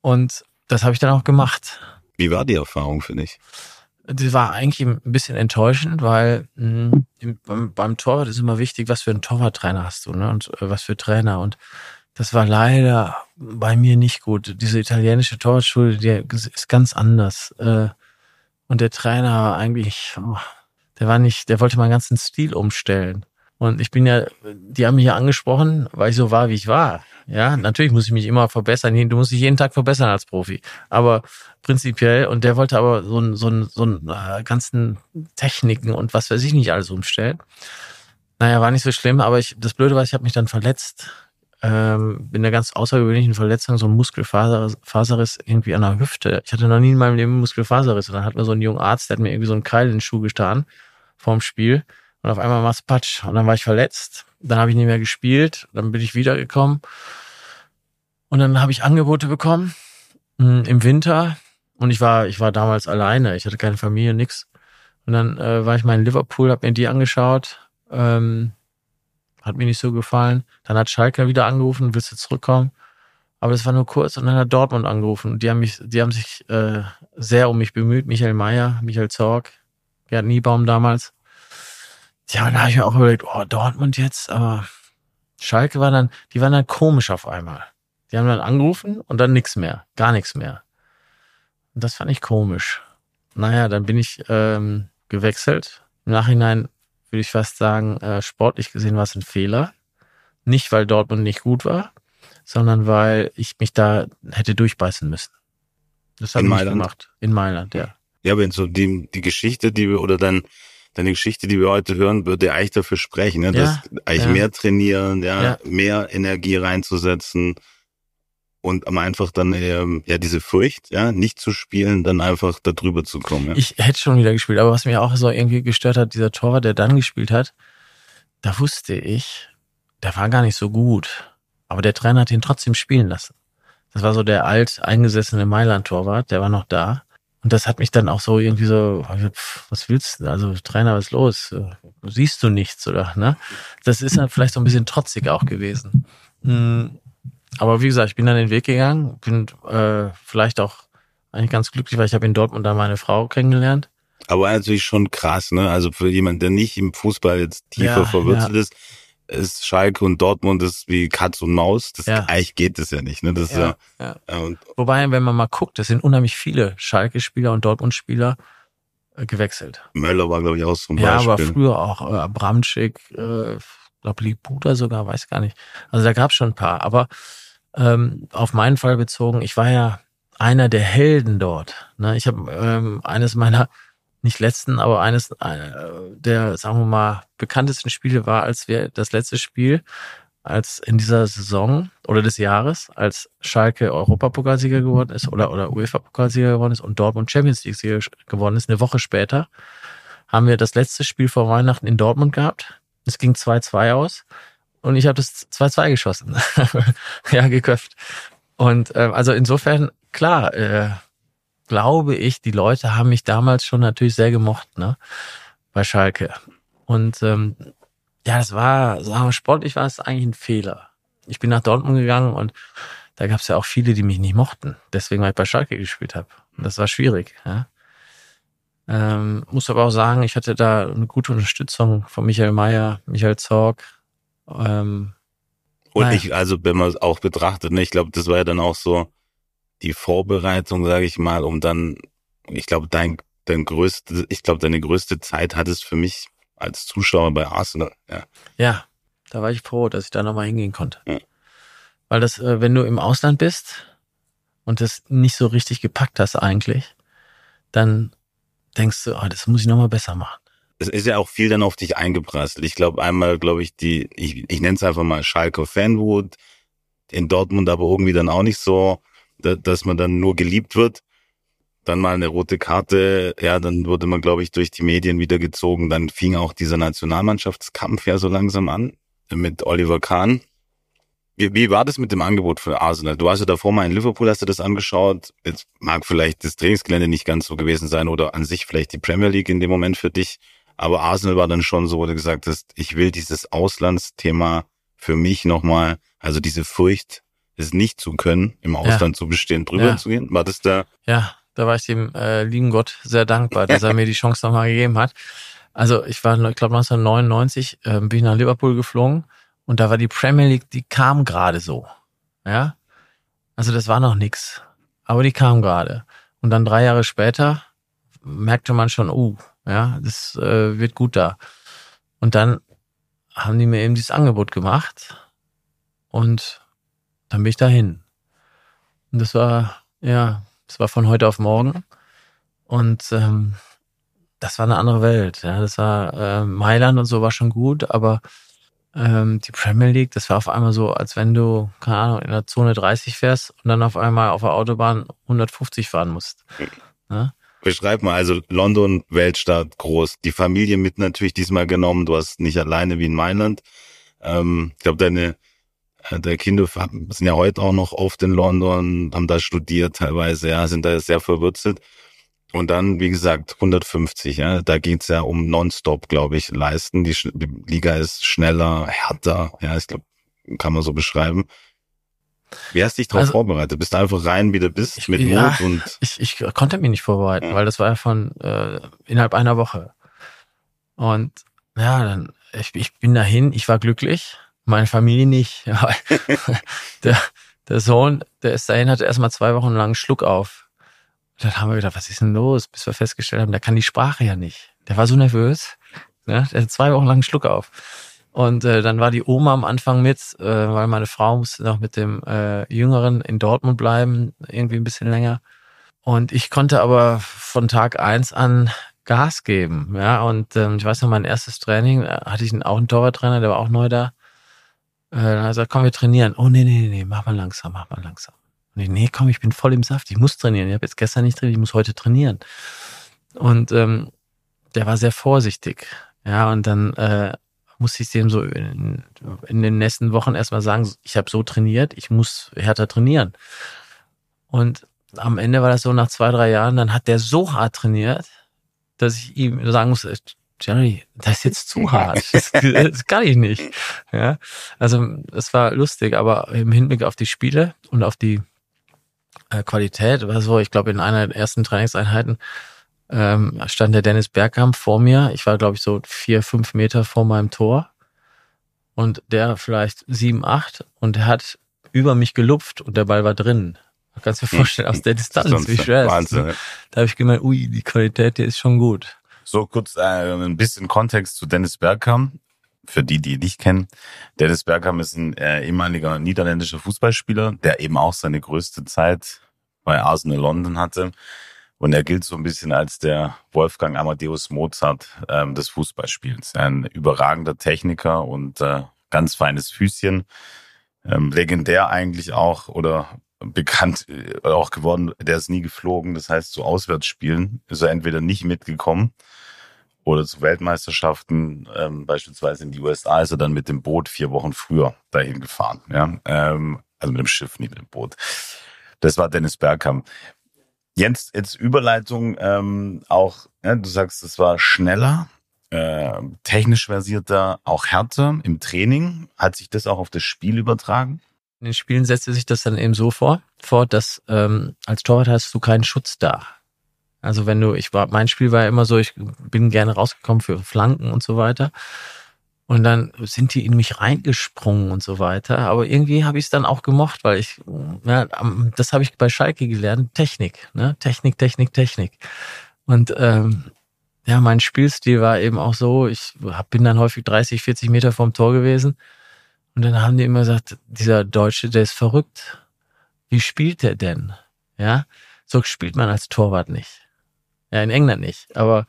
Und das habe ich dann auch gemacht. Wie war die Erfahrung für dich? Das war eigentlich ein bisschen enttäuschend, weil mh, im- beim, beim Torwart ist immer wichtig, was für einen Torwarttrainer hast du ne? und äh, was für Trainer. Und das war leider bei mir nicht gut. Diese italienische Torwartschule, die ist ganz anders. Äh, und der Trainer war eigentlich, oh, der war nicht, der wollte meinen ganzen Stil umstellen. Und ich bin ja, die haben mich ja angesprochen, weil ich so war, wie ich war. Ja, natürlich muss ich mich immer verbessern. Du musst dich jeden Tag verbessern als Profi. Aber prinzipiell, und der wollte aber so einen so einen, so einen äh, ganzen Techniken und was weiß ich nicht alles umstellen. Naja, war nicht so schlimm, aber ich, das Blöde war, ich habe mich dann verletzt. Ähm, bin einer ganz außergewöhnlichen Verletzung, so ein Muskelfaserriss irgendwie an der Hüfte. Ich hatte noch nie in meinem Leben Muskelfaserriss. Und dann hat mir so ein junger Arzt, der hat mir irgendwie so einen Keil in den Schuh getan vorm Spiel. Und auf einmal mach's Patsch. Und dann war ich verletzt. Dann habe ich nicht mehr gespielt. Dann bin ich wiedergekommen. Und dann habe ich Angebote bekommen hm, im Winter. Und ich war, ich war damals alleine. Ich hatte keine Familie, nix. Und dann äh, war ich mal in Liverpool, habe mir die angeschaut ähm, hat mir nicht so gefallen. Dann hat Schalke wieder angerufen, willst du zurückkommen? Aber das war nur kurz und dann hat Dortmund angerufen. Und die haben mich, die haben sich äh, sehr um mich bemüht. Michael Mayer, Michael Zorg, Gerd Niebaum damals. Ja, und da habe ich mir auch überlegt, oh, Dortmund jetzt, aber Schalke war dann, die waren dann komisch auf einmal. Die haben dann angerufen und dann nichts mehr, gar nichts mehr. Und das fand ich komisch. Naja, dann bin ich ähm, gewechselt. Im Nachhinein würde ich fast sagen, äh, sportlich gesehen war es ein Fehler. Nicht, weil Dortmund nicht gut war, sondern weil ich mich da hätte durchbeißen müssen. Das habe ich nicht gemacht. In Mailand, ja. Ja, wenn so die, die Geschichte, die wir, oder dann deine Geschichte, die wir heute hören, würde eigentlich dafür sprechen, ne? dass ja, eigentlich ja. mehr trainieren, ja, ja, mehr Energie reinzusetzen, und am einfach dann ähm, ja diese Furcht, ja, nicht zu spielen, dann einfach da drüber zu kommen. Ja. Ich hätte schon wieder gespielt, aber was mich auch so irgendwie gestört hat, dieser Torwart, der dann gespielt hat, da wusste ich, der war gar nicht so gut, aber der Trainer hat ihn trotzdem spielen lassen. Das war so der alt eingesessene Mailand-Torwart, der war noch da. Und das hat mich dann auch so irgendwie so, was willst du? Also Trainer, was ist los? Siehst du nichts oder? Ne? Das ist dann vielleicht so ein bisschen trotzig auch gewesen. Hm, aber wie gesagt, ich bin dann den Weg gegangen, bin äh, vielleicht auch eigentlich ganz glücklich, weil ich habe in Dortmund da meine Frau kennengelernt. Aber natürlich schon krass, ne? Also für jemanden, der nicht im Fußball jetzt tiefer ja, verwurzelt ja. ist, ist Schalke und Dortmund ist wie Katz und Maus. Das ja. eigentlich geht das ja nicht, ne? Das ja, ja, ja. Wobei, wenn man mal guckt, es sind unheimlich viele Schalke-Spieler und Dortmund-Spieler äh, gewechselt. Möller war, glaube ich, auch so ein Beispiel. Ja, aber früher auch äh, Abramczyk, äh, glaube Libuda sogar, weiß gar nicht. Also da gab es schon ein paar. Aber ähm, auf meinen Fall bezogen, ich war ja einer der Helden dort. Ne? Ich habe ähm, eines meiner, nicht letzten, aber eines äh, der, sagen wir mal, bekanntesten Spiele war, als wir das letzte Spiel, als in dieser Saison oder des Jahres, als Schalke Europapokalsieger geworden ist oder, oder UEFA-Pokalsieger geworden ist und Dortmund Champions League-Sieger geworden ist, eine Woche später, haben wir das letzte Spiel vor Weihnachten in Dortmund gehabt. Es ging 2-2 aus und ich habe das 2-2 geschossen. ja, geköpft. Und äh, also insofern, klar, äh, glaube ich, die Leute haben mich damals schon natürlich sehr gemocht, ne? Bei Schalke. Und ähm, ja, das war, sagen wir, sportlich war es eigentlich ein Fehler. Ich bin nach Dortmund gegangen und da gab es ja auch viele, die mich nicht mochten. Deswegen, weil ich bei Schalke gespielt habe. Und das war schwierig. Ja? Ähm, muss aber auch sagen, ich hatte da eine gute Unterstützung von Michael Mayer, Michael Zorg, ähm, und naja. ich, also wenn man es auch betrachtet, ne, ich glaube, das war ja dann auch so die Vorbereitung, sage ich mal, um dann, ich glaube, dein, dein größte, ich glaube, deine größte Zeit hattest für mich als Zuschauer bei Arsenal. Ja, ja da war ich froh, dass ich da nochmal hingehen konnte. Ja. Weil das, äh, wenn du im Ausland bist und das nicht so richtig gepackt hast eigentlich, dann denkst du, oh, das muss ich nochmal besser machen es ist ja auch viel dann auf dich eingeprasselt. Ich glaube einmal, glaube ich, die, ich, ich nenne es einfach mal Schalke Fanwood, in Dortmund aber irgendwie dann auch nicht so, dass man dann nur geliebt wird. Dann mal eine rote Karte, ja, dann wurde man, glaube ich, durch die Medien wieder gezogen. Dann fing auch dieser Nationalmannschaftskampf ja so langsam an mit Oliver Kahn. Wie, wie war das mit dem Angebot für Arsenal? Du hast ja davor mal in Liverpool, hast du das angeschaut. Jetzt mag vielleicht das Trainingsgelände nicht ganz so gewesen sein oder an sich vielleicht die Premier League in dem Moment für dich. Aber Arsenal war dann schon so, wo du gesagt hast, ich will dieses Auslandsthema für mich nochmal, also diese Furcht, es nicht zu können, im Ausland ja. zu bestehen, drüber ja. zu gehen. War das da? Ja, da war ich dem äh, lieben Gott sehr dankbar, dass er mir die Chance nochmal gegeben hat. Also ich war, ich glaube 1999 äh, bin ich nach Liverpool geflogen und da war die Premier League, die kam gerade so. Ja, also das war noch nix, aber die kam gerade. Und dann drei Jahre später merkte man schon, uh, ja, das äh, wird gut da. Und dann haben die mir eben dieses Angebot gemacht. Und dann bin ich dahin. Und das war, ja, das war von heute auf morgen. Und ähm, das war eine andere Welt. Ja, das war äh, Mailand und so war schon gut, aber ähm, die Premier League, das war auf einmal so, als wenn du, keine Ahnung, in der Zone 30 fährst und dann auf einmal auf der Autobahn 150 fahren musst. Ja? Beschreib mal, also London, Weltstadt, groß. Die Familie mit natürlich diesmal genommen. Du hast nicht alleine wie in Mailand. Ähm, ich glaube, deine der Kinder sind ja heute auch noch oft in London, haben da studiert teilweise, ja, sind da sehr verwurzelt. Und dann, wie gesagt, 150, ja, da geht's ja um Nonstop, glaube ich, leisten. Die, die, Liga ist schneller, härter, ja, ich glaube, kann man so beschreiben. Wie hast du dich darauf also, vorbereitet? Bist du einfach rein, wie du bist, ich, mit ja, Mut und. Ich, ich konnte mich nicht vorbereiten, weil das war ja von äh, innerhalb einer Woche. Und ja, dann, ich, ich bin dahin, ich war glücklich, meine Familie nicht. der, der Sohn, der ist dahin, hatte erstmal zwei Wochen lang Schluck auf dann haben wir gedacht, was ist denn los? Bis wir festgestellt haben, der kann die Sprache ja nicht. Der war so nervös. Ne? Der hat zwei Wochen lang einen Schluck auf. Und äh, dann war die Oma am Anfang mit, äh, weil meine Frau musste noch mit dem äh, Jüngeren in Dortmund bleiben, irgendwie ein bisschen länger. Und ich konnte aber von Tag eins an Gas geben. Ja, und ähm, ich weiß noch, mein erstes Training äh, hatte ich auch einen Torwarttrainer, der war auch neu da. Äh, dann hat er gesagt, komm, wir trainieren. Oh, nee, nee, nee, mach mal langsam, mach mal langsam. Und ich, nee, komm, ich bin voll im Saft, ich muss trainieren. Ich habe jetzt gestern nicht trainiert, ich muss heute trainieren. Und ähm, der war sehr vorsichtig. Ja, und dann äh, musste ich dem so in, in den nächsten Wochen erstmal sagen, ich habe so trainiert, ich muss härter trainieren. Und am Ende war das so, nach zwei, drei Jahren, dann hat der so hart trainiert, dass ich ihm sagen muss, Jerry, das ist jetzt zu hart. Das, das kann ich nicht. Ja, also es war lustig, aber im Hinblick auf die Spiele und auf die äh, Qualität so, ich glaube, in einer der ersten Trainingseinheiten ähm, stand der Dennis Bergkamp vor mir. Ich war, glaube ich, so vier, fünf Meter vor meinem Tor. Und der vielleicht sieben, acht und er hat über mich gelupft und der Ball war drin. Du kannst dir hm. vorstellen, aus der Distanz, wie schwer ist. Wahnsinn. Ne? Da habe ich gemeint, ui, die Qualität, die ist schon gut. So kurz äh, ein bisschen Kontext zu Dennis Bergkamp für die, die nicht kennen, Dennis Bergkamp ist ein äh, ehemaliger niederländischer Fußballspieler, der eben auch seine größte Zeit bei Arsenal London hatte. Und er gilt so ein bisschen als der Wolfgang Amadeus Mozart ähm, des Fußballspiels. Ein überragender Techniker und äh, ganz feines Füßchen. Ähm, legendär eigentlich auch oder bekannt äh, auch geworden, der ist nie geflogen. Das heißt, zu Auswärtsspielen ist er entweder nicht mitgekommen oder zu Weltmeisterschaften, ähm, beispielsweise in die USA, ist er dann mit dem Boot vier Wochen früher dahin gefahren. Ja? Ähm, also mit dem Schiff, nicht mit dem Boot. Das war Dennis Bergkamp. Jens, jetzt Überleitung ähm, auch, ja, du sagst, es war schneller, äh, technisch versierter, auch härter im Training. Hat sich das auch auf das Spiel übertragen? In den Spielen setzte sich das dann eben so vor, vor dass ähm, als Torwart hast du keinen Schutz da. Also wenn du, ich war, mein Spiel war ja immer so, ich bin gerne rausgekommen für Flanken und so weiter. Und dann sind die in mich reingesprungen und so weiter. Aber irgendwie habe ich es dann auch gemocht, weil ich, ja, das habe ich bei Schalke gelernt, Technik, ne? Technik, Technik, Technik. Und ähm, ja, mein Spielstil war eben auch so, ich hab, bin dann häufig 30, 40 Meter vom Tor gewesen. Und dann haben die immer gesagt, dieser Deutsche, der ist verrückt. Wie spielt der denn? Ja, so spielt man als Torwart nicht. Ja, in England nicht. Aber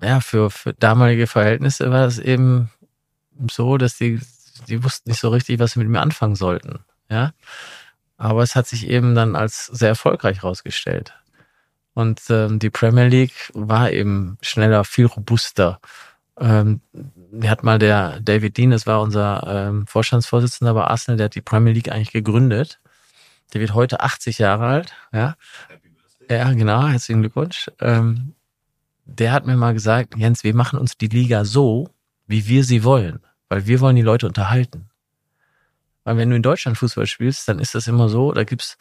ja, für, für damalige Verhältnisse war es eben so, dass die, die wussten nicht so richtig, was sie mit mir anfangen sollten. Ja. Aber es hat sich eben dann als sehr erfolgreich herausgestellt. Und ähm, die Premier League war eben schneller, viel robuster. Ähm, mir hat mal der David Dean, das war unser ähm, Vorstandsvorsitzender bei Arsenal, der hat die Premier League eigentlich gegründet. Der wird heute 80 Jahre alt, ja. Ja, genau, herzlichen Glückwunsch. Ähm, der hat mir mal gesagt, Jens, wir machen uns die Liga so, wie wir sie wollen, weil wir wollen die Leute unterhalten. Weil wenn du in Deutschland Fußball spielst, dann ist das immer so, da gibt's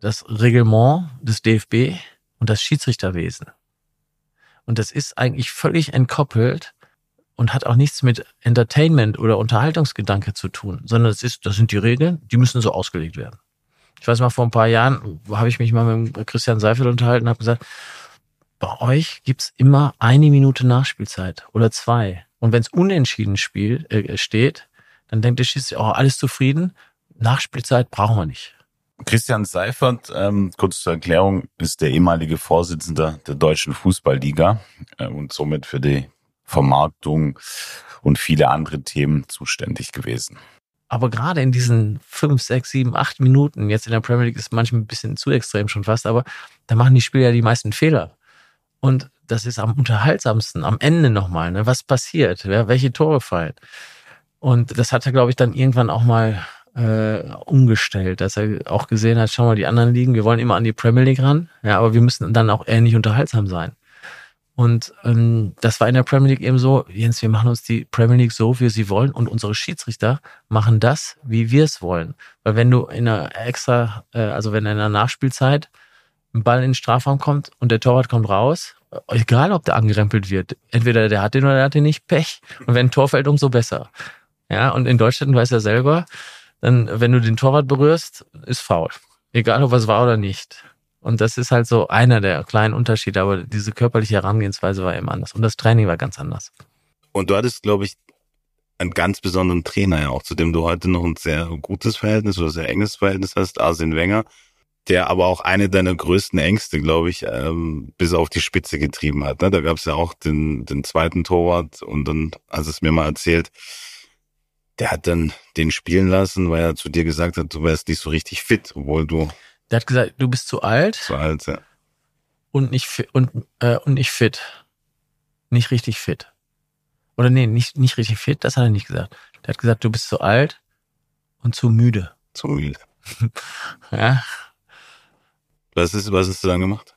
das Reglement des DFB und das Schiedsrichterwesen. Und das ist eigentlich völlig entkoppelt und hat auch nichts mit Entertainment oder Unterhaltungsgedanke zu tun, sondern es ist, das sind die Regeln, die müssen so ausgelegt werden. Ich weiß mal, vor ein paar Jahren habe ich mich mal mit Christian Seifert unterhalten und habe gesagt, bei euch gibt's immer eine Minute Nachspielzeit oder zwei. Und wenn es unentschieden Spiel äh, steht, dann denkt der Schiedsrichter, oh, alles zufrieden. Nachspielzeit brauchen wir nicht. Christian Seifert, ähm, kurz zur Erklärung, ist der ehemalige Vorsitzende der Deutschen Fußballliga äh, und somit für die Vermarktung und viele andere Themen zuständig gewesen. Aber gerade in diesen fünf, sechs, sieben, acht Minuten, jetzt in der Premier League ist manchmal ein bisschen zu extrem schon fast, aber da machen die Spieler ja die meisten Fehler. Und das ist am unterhaltsamsten, am Ende nochmal, ne? was passiert, ja? welche Tore fallen. Und das hat er, glaube ich, dann irgendwann auch mal äh, umgestellt, dass er auch gesehen hat, schau mal, die anderen liegen, wir wollen immer an die Premier League ran, ja, aber wir müssen dann auch ähnlich unterhaltsam sein. Und ähm, das war in der Premier League eben so, Jens, wir machen uns die Premier League so, wie wir sie wollen und unsere Schiedsrichter machen das, wie wir es wollen. Weil wenn du in einer extra, äh, also wenn in einer Nachspielzeit ein Ball in den Strafraum kommt und der Torwart kommt raus, egal ob der angerempelt wird, entweder der hat den oder der hat den nicht, Pech. Und wenn ein Tor fällt, umso besser. Ja, und in Deutschland weiß er selber, dann, wenn du den Torwart berührst, ist faul. Egal, ob es war oder nicht. Und das ist halt so einer der kleinen Unterschiede, aber diese körperliche Herangehensweise war eben anders. Und das Training war ganz anders. Und du hattest, glaube ich, einen ganz besonderen Trainer ja auch, zu dem du heute noch ein sehr gutes Verhältnis oder sehr enges Verhältnis hast, Arsene Wenger, der aber auch eine deiner größten Ängste, glaube ich, ähm, bis auf die Spitze getrieben hat. Ne? Da gab es ja auch den, den zweiten Torwart und dann, als es mir mal erzählt, der hat dann den spielen lassen, weil er zu dir gesagt hat, du wärst nicht so richtig fit, obwohl du. Der hat gesagt, du bist zu alt. Zu alt, ja. Und nicht fit, und, äh, und nicht fit. Nicht richtig fit. Oder nee, nicht, nicht richtig fit, das hat er nicht gesagt. Der hat gesagt, du bist zu alt und zu müde. Zu müde. ja. Was ist, was hast du dann gemacht?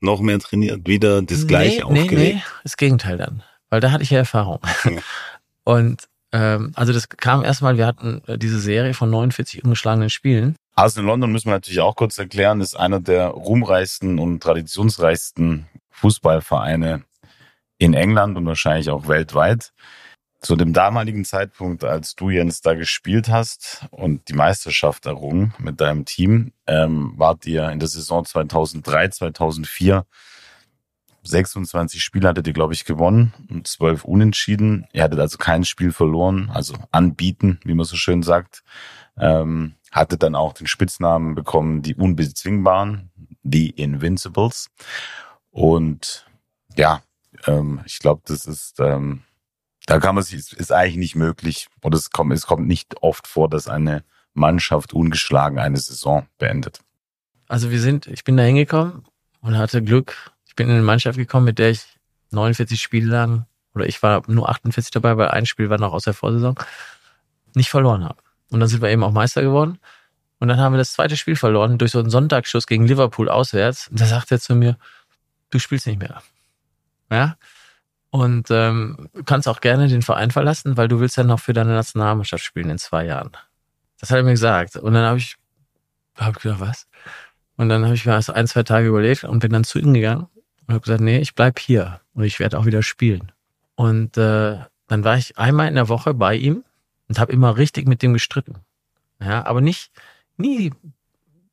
Noch mehr trainiert? Wieder das Gleiche nee, aufgelegt? Nee, nee, das Gegenteil dann. Weil da hatte ich ja Erfahrung. Ja. Und ähm, also das kam erstmal, wir hatten äh, diese Serie von 49 ungeschlagenen Spielen. Arsenal London müssen wir natürlich auch kurz erklären, ist einer der ruhmreichsten und traditionsreichsten Fußballvereine in England und wahrscheinlich auch weltweit. Zu dem damaligen Zeitpunkt, als du Jens da gespielt hast und die Meisterschaft errungen mit deinem Team, ähm, wart ihr in der Saison 2003, 2004 26 Spiele hattet ihr, glaube ich, gewonnen und 12 unentschieden. Ihr hattet also kein Spiel verloren, also anbieten, wie man so schön sagt. Ähm, hattet dann auch den Spitznamen bekommen, die Unbezwingbaren, die Invincibles. Und ja, ähm, ich glaube, das ist, ähm, da kann man sich, ist eigentlich nicht möglich, oder es kommt, es kommt nicht oft vor, dass eine Mannschaft ungeschlagen eine Saison beendet. Also wir sind, ich bin da hingekommen und hatte Glück, ich bin in eine Mannschaft gekommen, mit der ich 49 Spiele lang, oder ich war nur 48 dabei, weil ein Spiel war noch aus der Vorsaison, nicht verloren habe. Und dann sind wir eben auch Meister geworden. Und dann haben wir das zweite Spiel verloren durch so einen Sonntagsschuss gegen Liverpool auswärts. Und da sagt er zu mir, du spielst nicht mehr. Ja. Und ähm, du kannst auch gerne den Verein verlassen, weil du willst ja noch für deine Nationalmannschaft spielen in zwei Jahren. Das hat er mir gesagt. Und dann habe ich, hab ich gedacht, was? Und dann habe ich mir ein, zwei Tage überlegt und bin dann zu ihm gegangen und habe gesagt, nee, ich bleib hier und ich werde auch wieder spielen. Und äh, dann war ich einmal in der Woche bei ihm und habe immer richtig mit dem gestritten. Ja, aber nicht nie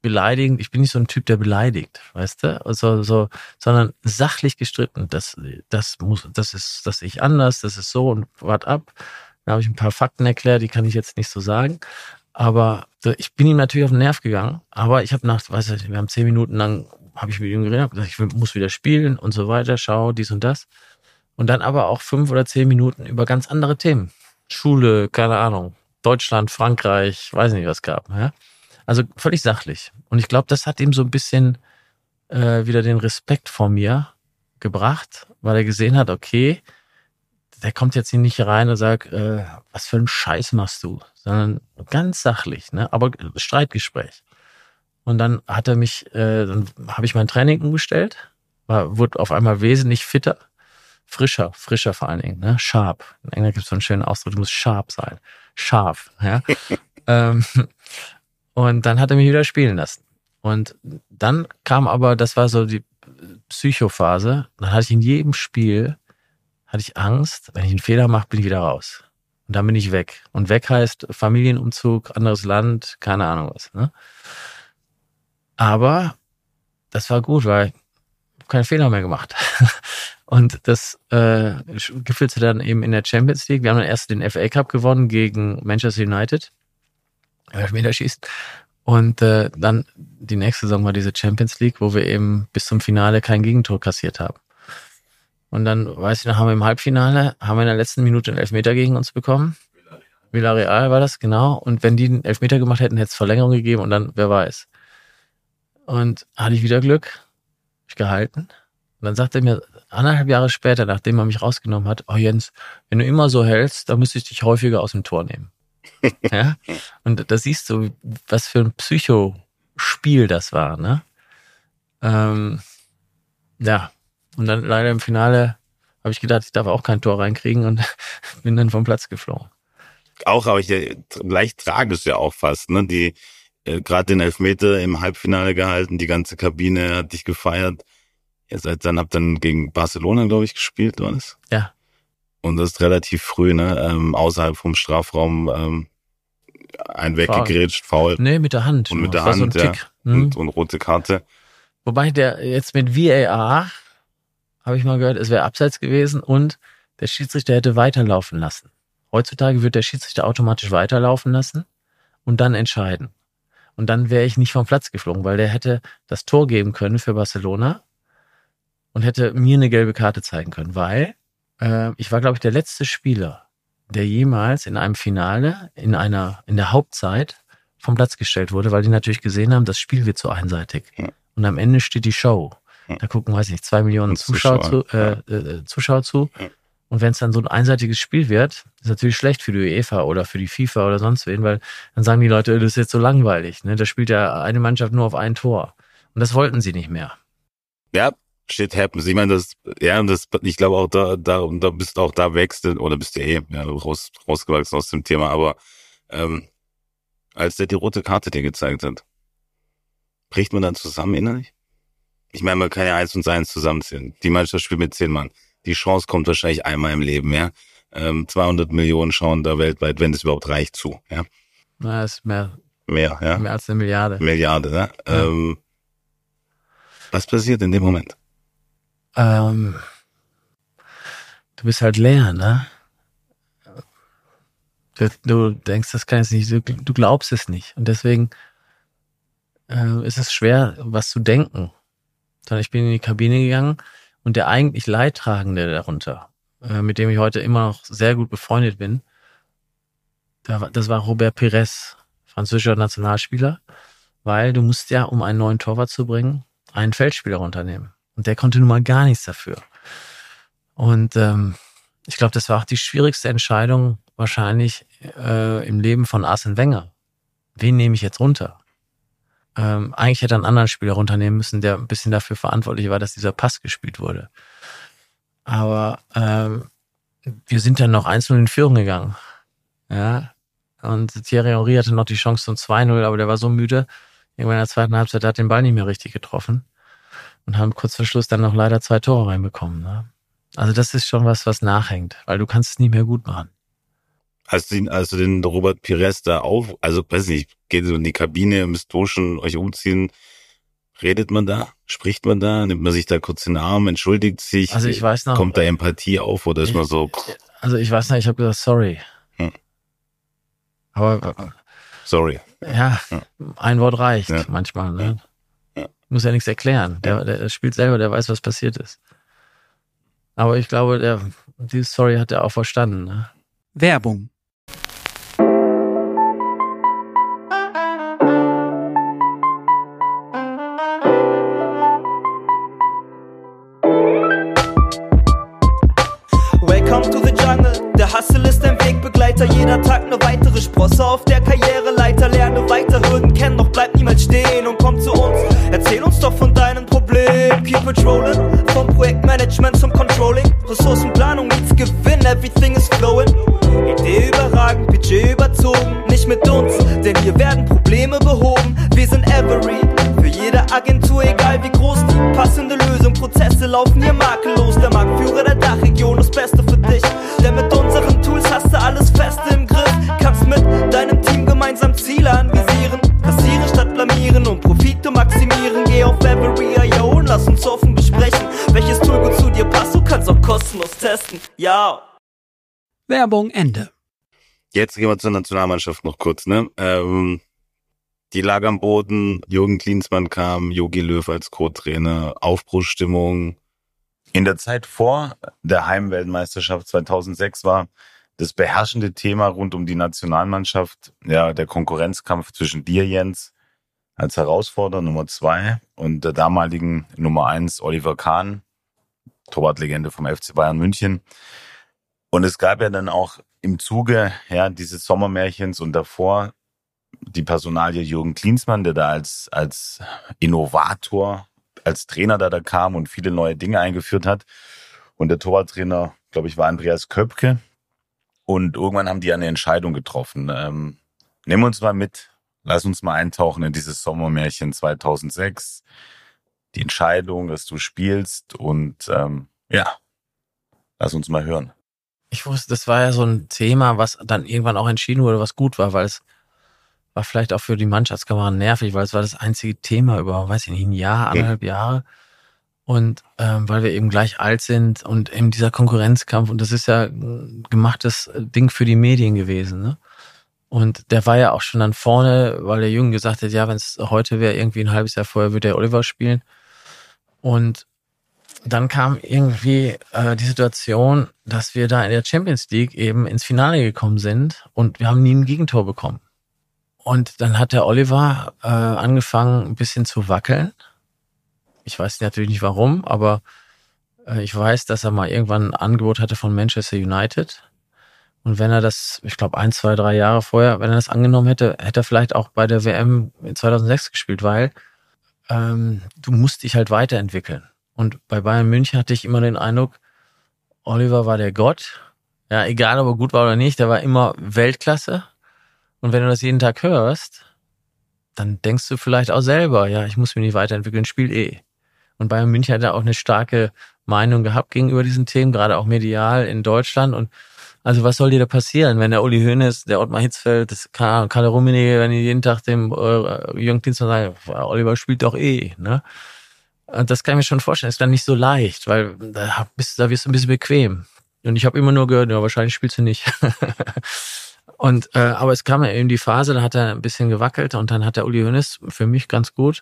beleidigend. Ich bin nicht so ein Typ, der beleidigt, weißt du? Also so, sondern sachlich gestritten. Das, das muss, das ist, das ich anders. Das ist so und wart ab. Da habe ich ein paar Fakten erklärt, die kann ich jetzt nicht so sagen. Aber ich bin ihm natürlich auf den Nerv gegangen. Aber ich habe nach, weiß ich, wir haben zehn Minuten lang habe ich mit ihm geredet, gesagt, ich muss wieder spielen und so weiter, schau, dies und das. Und dann aber auch fünf oder zehn Minuten über ganz andere Themen. Schule, keine Ahnung, Deutschland, Frankreich, weiß nicht, was gab. Ja? Also völlig sachlich. Und ich glaube, das hat ihm so ein bisschen äh, wieder den Respekt vor mir gebracht, weil er gesehen hat, okay, der kommt jetzt hier nicht rein und sagt, äh, was für einen Scheiß machst du, sondern ganz sachlich, ne? aber Streitgespräch. Und dann hat er mich, äh, dann habe ich mein Training umgestellt, war, wurde auf einmal wesentlich fitter, frischer, frischer vor allen Dingen, ne? Sharp. In England gibt es so einen schönen Ausdruck, du musst sharp sein. Scharf, ja. ähm, und dann hat er mich wieder spielen lassen. Und dann kam aber, das war so die Psychophase, dann hatte ich in jedem Spiel, hatte ich Angst, wenn ich einen Fehler mache, bin ich wieder raus. Und dann bin ich weg. Und weg heißt Familienumzug, anderes Land, keine Ahnung was. Ne? Aber das war gut, weil ich keine Fehler mehr gemacht. Und das äh, gipfelte dann eben in der Champions League. Wir haben dann erst den FA Cup gewonnen gegen Manchester United. Elfmeter schießt. Und äh, dann die nächste Saison war diese Champions League, wo wir eben bis zum Finale kein Gegentor kassiert haben. Und dann, weiß ich noch, haben wir im Halbfinale, haben wir in der letzten Minute einen Elfmeter gegen uns bekommen. Villarreal war das, genau. Und wenn die einen Elfmeter gemacht hätten, hätte es Verlängerung gegeben und dann, wer weiß. Und hatte ich wieder Glück, gehalten. Und dann sagte er mir anderthalb Jahre später, nachdem er mich rausgenommen hat, oh Jens, wenn du immer so hältst, dann müsste ich dich häufiger aus dem Tor nehmen. ja? Und da siehst du, was für ein Psychospiel das war, ne? Ähm, ja. Und dann leider im Finale habe ich gedacht, ich darf auch kein Tor reinkriegen und bin dann vom Platz geflogen. Auch, aber ich leicht tragisch ja auch fast, ne? Die äh, gerade den Elfmeter im Halbfinale gehalten, die ganze Kabine hat dich gefeiert. Ihr seid dann, habt dann gegen Barcelona, glaube ich, gespielt, war das? Ja. Und das ist relativ früh, ne? Ähm, außerhalb vom Strafraum ähm, ein weggegrätscht, faul. Nee, mit der Hand. Und mit der Hand, so ja. Hm. Und, und rote Karte. Wobei der jetzt mit VAR, habe ich mal gehört, es wäre abseits gewesen und der Schiedsrichter hätte weiterlaufen lassen. Heutzutage wird der Schiedsrichter automatisch weiterlaufen lassen und dann entscheiden. Und dann wäre ich nicht vom Platz geflogen, weil der hätte das Tor geben können für Barcelona und hätte mir eine gelbe Karte zeigen können, weil äh, ich war, glaube ich, der letzte Spieler, der jemals in einem Finale, in einer, in der Hauptzeit vom Platz gestellt wurde, weil die natürlich gesehen haben, das Spiel wird zu einseitig. Ja. Und am Ende steht die Show. Da gucken, weiß ich nicht, zwei Millionen Zuschauer, Zuschauer, zu, äh, äh, Zuschauer zu. Und wenn es dann so ein einseitiges Spiel wird, ist natürlich schlecht für die UEFA oder für die FIFA oder sonst wen, weil dann sagen die Leute, das ist jetzt so langweilig. Ne? Da spielt ja eine Mannschaft nur auf ein Tor. Und das wollten sie nicht mehr. Ja, shit happens. Ich meine, das, ja, und das, ich glaube auch da, da, da bist auch da wächst, oder bist du eh, ja, raus, rausgewachsen aus dem Thema, aber, ähm, als der die rote Karte dir gezeigt hat, bricht man dann zusammen innerlich? Ich meine, man kann ja eins und eins zusammenzählen. Die Mannschaft spielt mit zehn Mann. Die Chance kommt wahrscheinlich einmal im Leben, ja. Ähm, 200 Millionen schauen da weltweit, wenn es überhaupt reicht, zu, ja. Na, ist mehr. Mehr, ja. Mehr als eine Milliarde. Milliarde, ne? Ja. Ähm, was passiert in dem Moment? ähm, du bist halt leer, ne? Du, denkst, das kann jetzt nicht, du, du glaubst es nicht. Und deswegen äh, ist es schwer, was zu denken. Sondern ich bin in die Kabine gegangen und der eigentlich Leidtragende darunter, äh, mit dem ich heute immer noch sehr gut befreundet bin, das war Robert Pires, französischer Nationalspieler, weil du musst ja, um einen neuen Torwart zu bringen, einen Feldspieler runternehmen. Und der konnte nun mal gar nichts dafür. Und ähm, ich glaube, das war auch die schwierigste Entscheidung wahrscheinlich äh, im Leben von Arsene Wenger. Wen nehme ich jetzt runter? Ähm, eigentlich hätte er einen anderen Spieler runternehmen müssen, der ein bisschen dafür verantwortlich war, dass dieser Pass gespielt wurde. Aber ähm, wir sind dann noch einzeln in Führung gegangen. Ja. Und Thierry Henry hatte noch die Chance zum 2-0, aber der war so müde. Irgendwann in der zweiten Halbzeit hat den Ball nicht mehr richtig getroffen und haben kurz vor Schluss dann noch leider zwei Tore reinbekommen. Ne? Also das ist schon was, was nachhängt, weil du kannst es nicht mehr gut machen. Hast du den, also den Robert Pires da auf, also weiß nicht, geht so in die Kabine, müsst duschen, euch umziehen, redet man da, spricht man da, nimmt man sich da kurz in den Arm, entschuldigt sich, also ich weiß noch, kommt da Empathie auf oder ist ich, man so? Also ich weiß noch, ich habe gesagt, sorry. Hm. Aber sorry. Ja, hm. ein Wort reicht ja. manchmal. Ne? muss ja nichts erklären. Der, der spielt selber, der weiß, was passiert ist. Aber ich glaube, der, die Story hat er auch verstanden. Ne? Werbung. Jeder Tag eine weitere Sprosse auf der Karriereleiter. Lerne weiter Hürden kennen, doch bleib niemals stehen und komm zu uns. Erzähl uns doch von deinem Problem. Keep it rolling. Vom Projektmanagement zum Controlling. Ressourcenplanung, nichts Gewinn, everything is flowing. Idee überragend, Budget überzogen. Nicht mit uns, denn hier werden Probleme behoben. Wir sind Every. Für jede Agentur, egal wie groß die passende Lösung. Prozesse laufen hier makellos. Der Marktführer der Dachregion, das Beste für dich. Gemeinsam Ziele anvisieren. Kassiere statt blamieren und Profite maximieren. Geh auf Every.io und lass uns offen besprechen, welches Tool gut zu dir passt. Du kannst auch kostenlos testen. Ja. Werbung Ende. Jetzt gehen wir zur Nationalmannschaft noch kurz, ne? Ähm, die lag am Boden, Jürgen Klinsmann kam, Jogi Löw als Co-Trainer, Aufbruchsstimmung. In der Zeit vor der Heimweltmeisterschaft 2006 war das beherrschende Thema rund um die Nationalmannschaft, ja, der Konkurrenzkampf zwischen dir, Jens, als Herausforderer Nummer zwei und der damaligen Nummer eins Oliver Kahn, Torwartlegende vom FC Bayern München. Und es gab ja dann auch im Zuge ja, dieses Sommermärchens und davor die Personalie Jürgen Klinsmann, der da als, als Innovator, als Trainer da, da kam und viele neue Dinge eingeführt hat. Und der Torwarttrainer, glaube ich, war Andreas Köpke. Und irgendwann haben die eine Entscheidung getroffen. Ähm, nehmen wir uns mal mit, lass uns mal eintauchen in dieses Sommermärchen 2006. Die Entscheidung, dass du spielst und ähm, ja, lass uns mal hören. Ich wusste, das war ja so ein Thema, was dann irgendwann auch entschieden wurde, was gut war, weil es war vielleicht auch für die Mannschaftskameraden nervig, weil es war das einzige Thema über, weiß ich nicht, ein Jahr, anderthalb Jahre. Und ähm, weil wir eben gleich alt sind und eben dieser Konkurrenzkampf, und das ist ja ein gemachtes Ding für die Medien gewesen, ne? Und der war ja auch schon dann vorne, weil der Jürgen gesagt hat, ja, wenn es heute wäre, irgendwie ein halbes Jahr vorher, würde der Oliver spielen. Und dann kam irgendwie äh, die Situation, dass wir da in der Champions League eben ins Finale gekommen sind und wir haben nie ein Gegentor bekommen. Und dann hat der Oliver äh, angefangen, ein bisschen zu wackeln. Ich weiß natürlich nicht warum, aber äh, ich weiß, dass er mal irgendwann ein Angebot hatte von Manchester United. Und wenn er das, ich glaube, ein, zwei, drei Jahre vorher, wenn er das angenommen hätte, hätte er vielleicht auch bei der WM in 2006 gespielt, weil ähm, du musst dich halt weiterentwickeln. Und bei Bayern München hatte ich immer den Eindruck, Oliver war der Gott. Ja, egal ob er gut war oder nicht, der war immer Weltklasse. Und wenn du das jeden Tag hörst, dann denkst du vielleicht auch selber, ja, ich muss mich nicht weiterentwickeln, spiel eh. Und Bayern München hat ja auch eine starke Meinung gehabt gegenüber diesen Themen, gerade auch medial in Deutschland. Und also was soll dir da passieren, wenn der Uli Hoeneß, der Ottmar Hitzfeld, das Karl Rummenigge, wenn die jeden Tag dem äh, Jürgen sagen, Oliver spielt doch eh, ne? Und das kann ich mir schon vorstellen. Ist dann nicht so leicht, weil da, bist, da wirst du ein bisschen bequem. Und ich habe immer nur gehört, ja, wahrscheinlich spielst du nicht. und äh, aber es kam ja eben die Phase, da hat er ein bisschen gewackelt und dann hat der Uli Hoeneß für mich ganz gut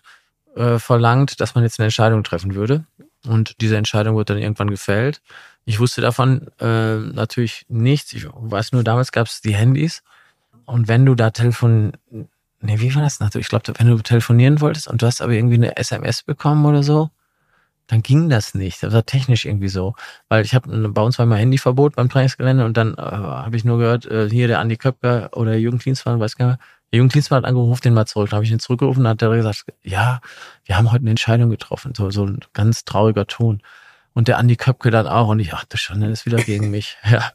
äh, verlangt, dass man jetzt eine Entscheidung treffen würde. Und diese Entscheidung wurde dann irgendwann gefällt. Ich wusste davon äh, natürlich nichts. Ich weiß nur, damals gab es die Handys. Und wenn du da telefon Nee, wie war das natürlich? Ich glaube, wenn du telefonieren wolltest und du hast aber irgendwie eine SMS bekommen oder so, dann ging das nicht. Das war technisch irgendwie so. Weil ich habe bei uns war immer Handyverbot beim Trainingsgelände und dann äh, habe ich nur gehört, äh, hier der Andi Köpker oder Jürgen weiß gar nicht mehr. Der Klinsmann hat angerufen, den mal zurück. Dann habe ich ihn zurückgerufen, dann hat er gesagt, ja, wir haben heute eine Entscheidung getroffen. So, so ein ganz trauriger Ton. Und der Andi Köpke dann auch. Und ich, ach, das schon, ist wieder gegen mich. Ja.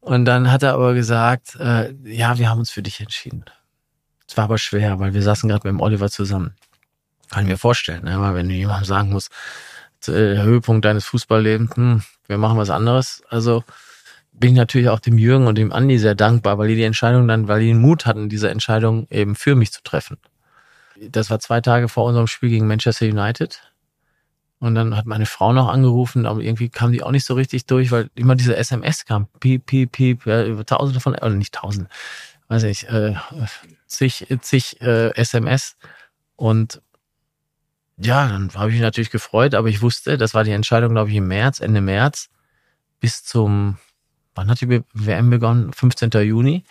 Und dann hat er aber gesagt, äh, ja, wir haben uns für dich entschieden. Es war aber schwer, weil wir saßen gerade mit dem Oliver zusammen. Kann ich mir vorstellen, ne? weil wenn du jemandem sagen musst, der äh, Höhepunkt deines Fußballlebens, hm, wir machen was anderes. Also bin ich natürlich auch dem Jürgen und dem Andi sehr dankbar, weil die die Entscheidung dann, weil die den Mut hatten, diese Entscheidung eben für mich zu treffen. Das war zwei Tage vor unserem Spiel gegen Manchester United. Und dann hat meine Frau noch angerufen, aber irgendwie kam die auch nicht so richtig durch, weil immer diese SMS kam. Piep, piep, piep, ja, über tausende von, oder nicht tausend, weiß ich, äh, zig, zig äh, SMS. Und ja, dann habe ich mich natürlich gefreut, aber ich wusste, das war die Entscheidung, glaube ich, im März, Ende März, bis zum, wann hat die WM begonnen? 15. Juni.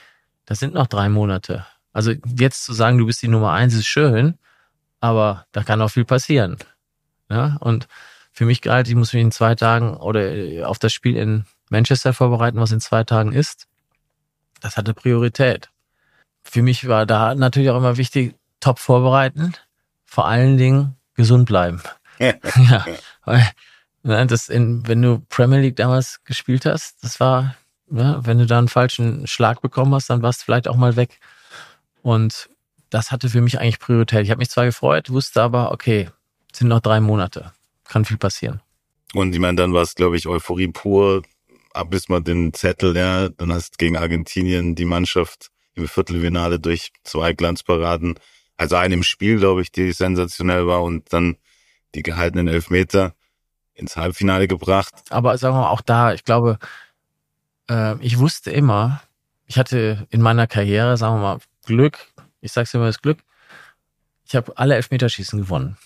Das sind noch drei Monate. Also jetzt zu sagen, du bist die Nummer eins, ist schön, aber da kann auch viel passieren. Ja, und für mich galt, ich muss mich in zwei Tagen oder auf das Spiel in Manchester vorbereiten, was in zwei Tagen ist das hatte Priorität. Für mich war da natürlich auch immer wichtig, top vorbereiten, vor allen Dingen gesund bleiben. ja, weil ne, das in, wenn du Premier League damals gespielt hast, das war, ne, wenn du da einen falschen Schlag bekommen hast, dann warst du vielleicht auch mal weg. Und das hatte für mich eigentlich Priorität. Ich habe mich zwar gefreut, wusste aber, okay, sind noch drei Monate, kann viel passieren. Und ich meine, dann war es, glaube ich, Euphorie pur bis man den Zettel, ja, dann hast gegen Argentinien die Mannschaft im Viertelfinale durch zwei Glanzparaden, also einem Spiel, glaube ich, die sensationell war und dann die gehaltenen Elfmeter ins Halbfinale gebracht. Aber sagen wir mal, auch da, ich glaube, äh, ich wusste immer, ich hatte in meiner Karriere, sagen wir mal, Glück, ich sag's immer das Glück, ich habe alle Elfmeterschießen gewonnen.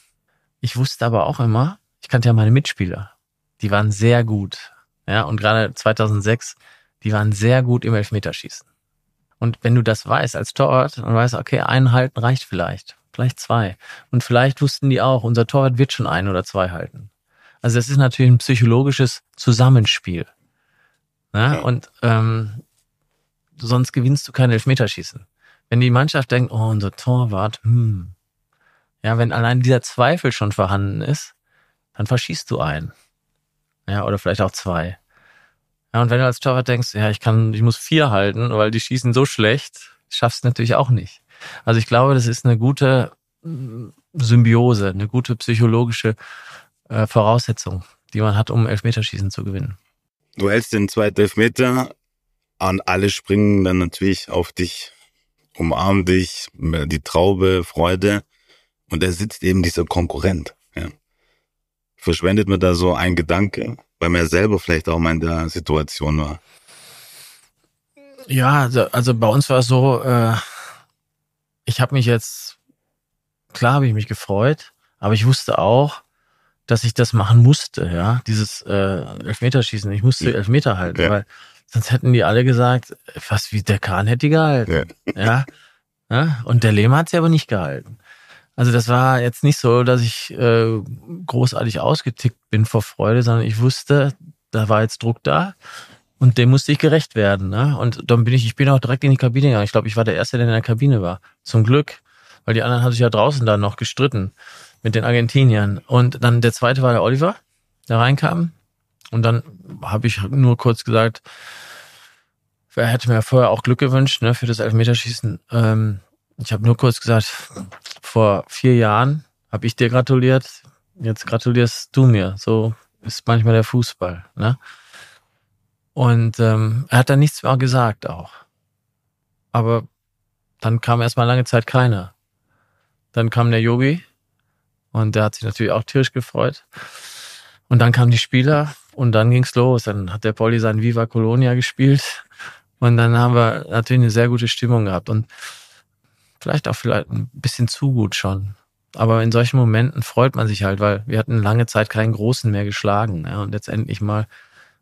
Ich wusste aber auch immer, ich kannte ja meine Mitspieler, die waren sehr gut. Ja, und gerade 2006, die waren sehr gut im Elfmeterschießen. Und wenn du das weißt als Torwart und weißt, okay, einen halten reicht vielleicht, vielleicht zwei. Und vielleicht wussten die auch, unser Torwart wird schon ein oder zwei halten. Also das ist natürlich ein psychologisches Zusammenspiel. Ja, Und ähm, sonst gewinnst du kein Elfmeterschießen. Wenn die Mannschaft denkt, oh, unser Torwart, hm. Ja, wenn allein dieser Zweifel schon vorhanden ist, dann verschießt du einen. Ja, oder vielleicht auch zwei. Ja, und wenn du als Torwart denkst, ja, ich kann, ich muss vier halten, weil die schießen so schlecht, schaffst du natürlich auch nicht. Also ich glaube, das ist eine gute mm, Symbiose, eine gute psychologische äh, Voraussetzung, die man hat, um Elfmeterschießen zu gewinnen. Du hältst den zweiten Elfmeter und alle springen dann natürlich auf dich, umarmen dich, die Traube, Freude. Und da sitzt eben dieser Konkurrent. Ja. Verschwendet man da so ein Gedanke, weil man selber vielleicht auch mal in der Situation war? Ja, also, also bei uns war es so, äh, ich habe mich jetzt, klar habe ich mich gefreut, aber ich wusste auch, dass ich das machen musste, ja, dieses äh, Elfmeterschießen. Ich musste Elfmeter halten, ja. weil sonst hätten die alle gesagt, fast wie der Kahn hätte die gehalten. Ja. ja? ja? Und der Lehmer hat sie aber nicht gehalten. Also das war jetzt nicht so, dass ich äh, großartig ausgetickt bin vor Freude, sondern ich wusste, da war jetzt Druck da und dem musste ich gerecht werden. Ne? Und dann bin ich, ich bin auch direkt in die Kabine gegangen. Ich glaube, ich war der Erste, der in der Kabine war. Zum Glück, weil die anderen haben sich ja draußen dann noch gestritten mit den Argentiniern. Und dann der zweite war der Oliver, der reinkam. Und dann habe ich nur kurz gesagt, er hätte mir vorher auch Glück gewünscht ne, für das Elfmeterschießen. Ähm, ich habe nur kurz gesagt, vor vier Jahren habe ich dir gratuliert, jetzt gratulierst du mir. So ist manchmal der Fußball. Ne? Und ähm, er hat dann nichts mehr gesagt auch. Aber dann kam erstmal lange Zeit keiner. Dann kam der Yogi und der hat sich natürlich auch tierisch gefreut. Und dann kamen die Spieler und dann ging's los. Dann hat der Polly sein Viva Colonia gespielt. Und dann haben wir natürlich eine sehr gute Stimmung gehabt. Und vielleicht auch vielleicht ein bisschen zu gut schon. Aber in solchen Momenten freut man sich halt, weil wir hatten lange Zeit keinen Großen mehr geschlagen. Ja, und letztendlich mal,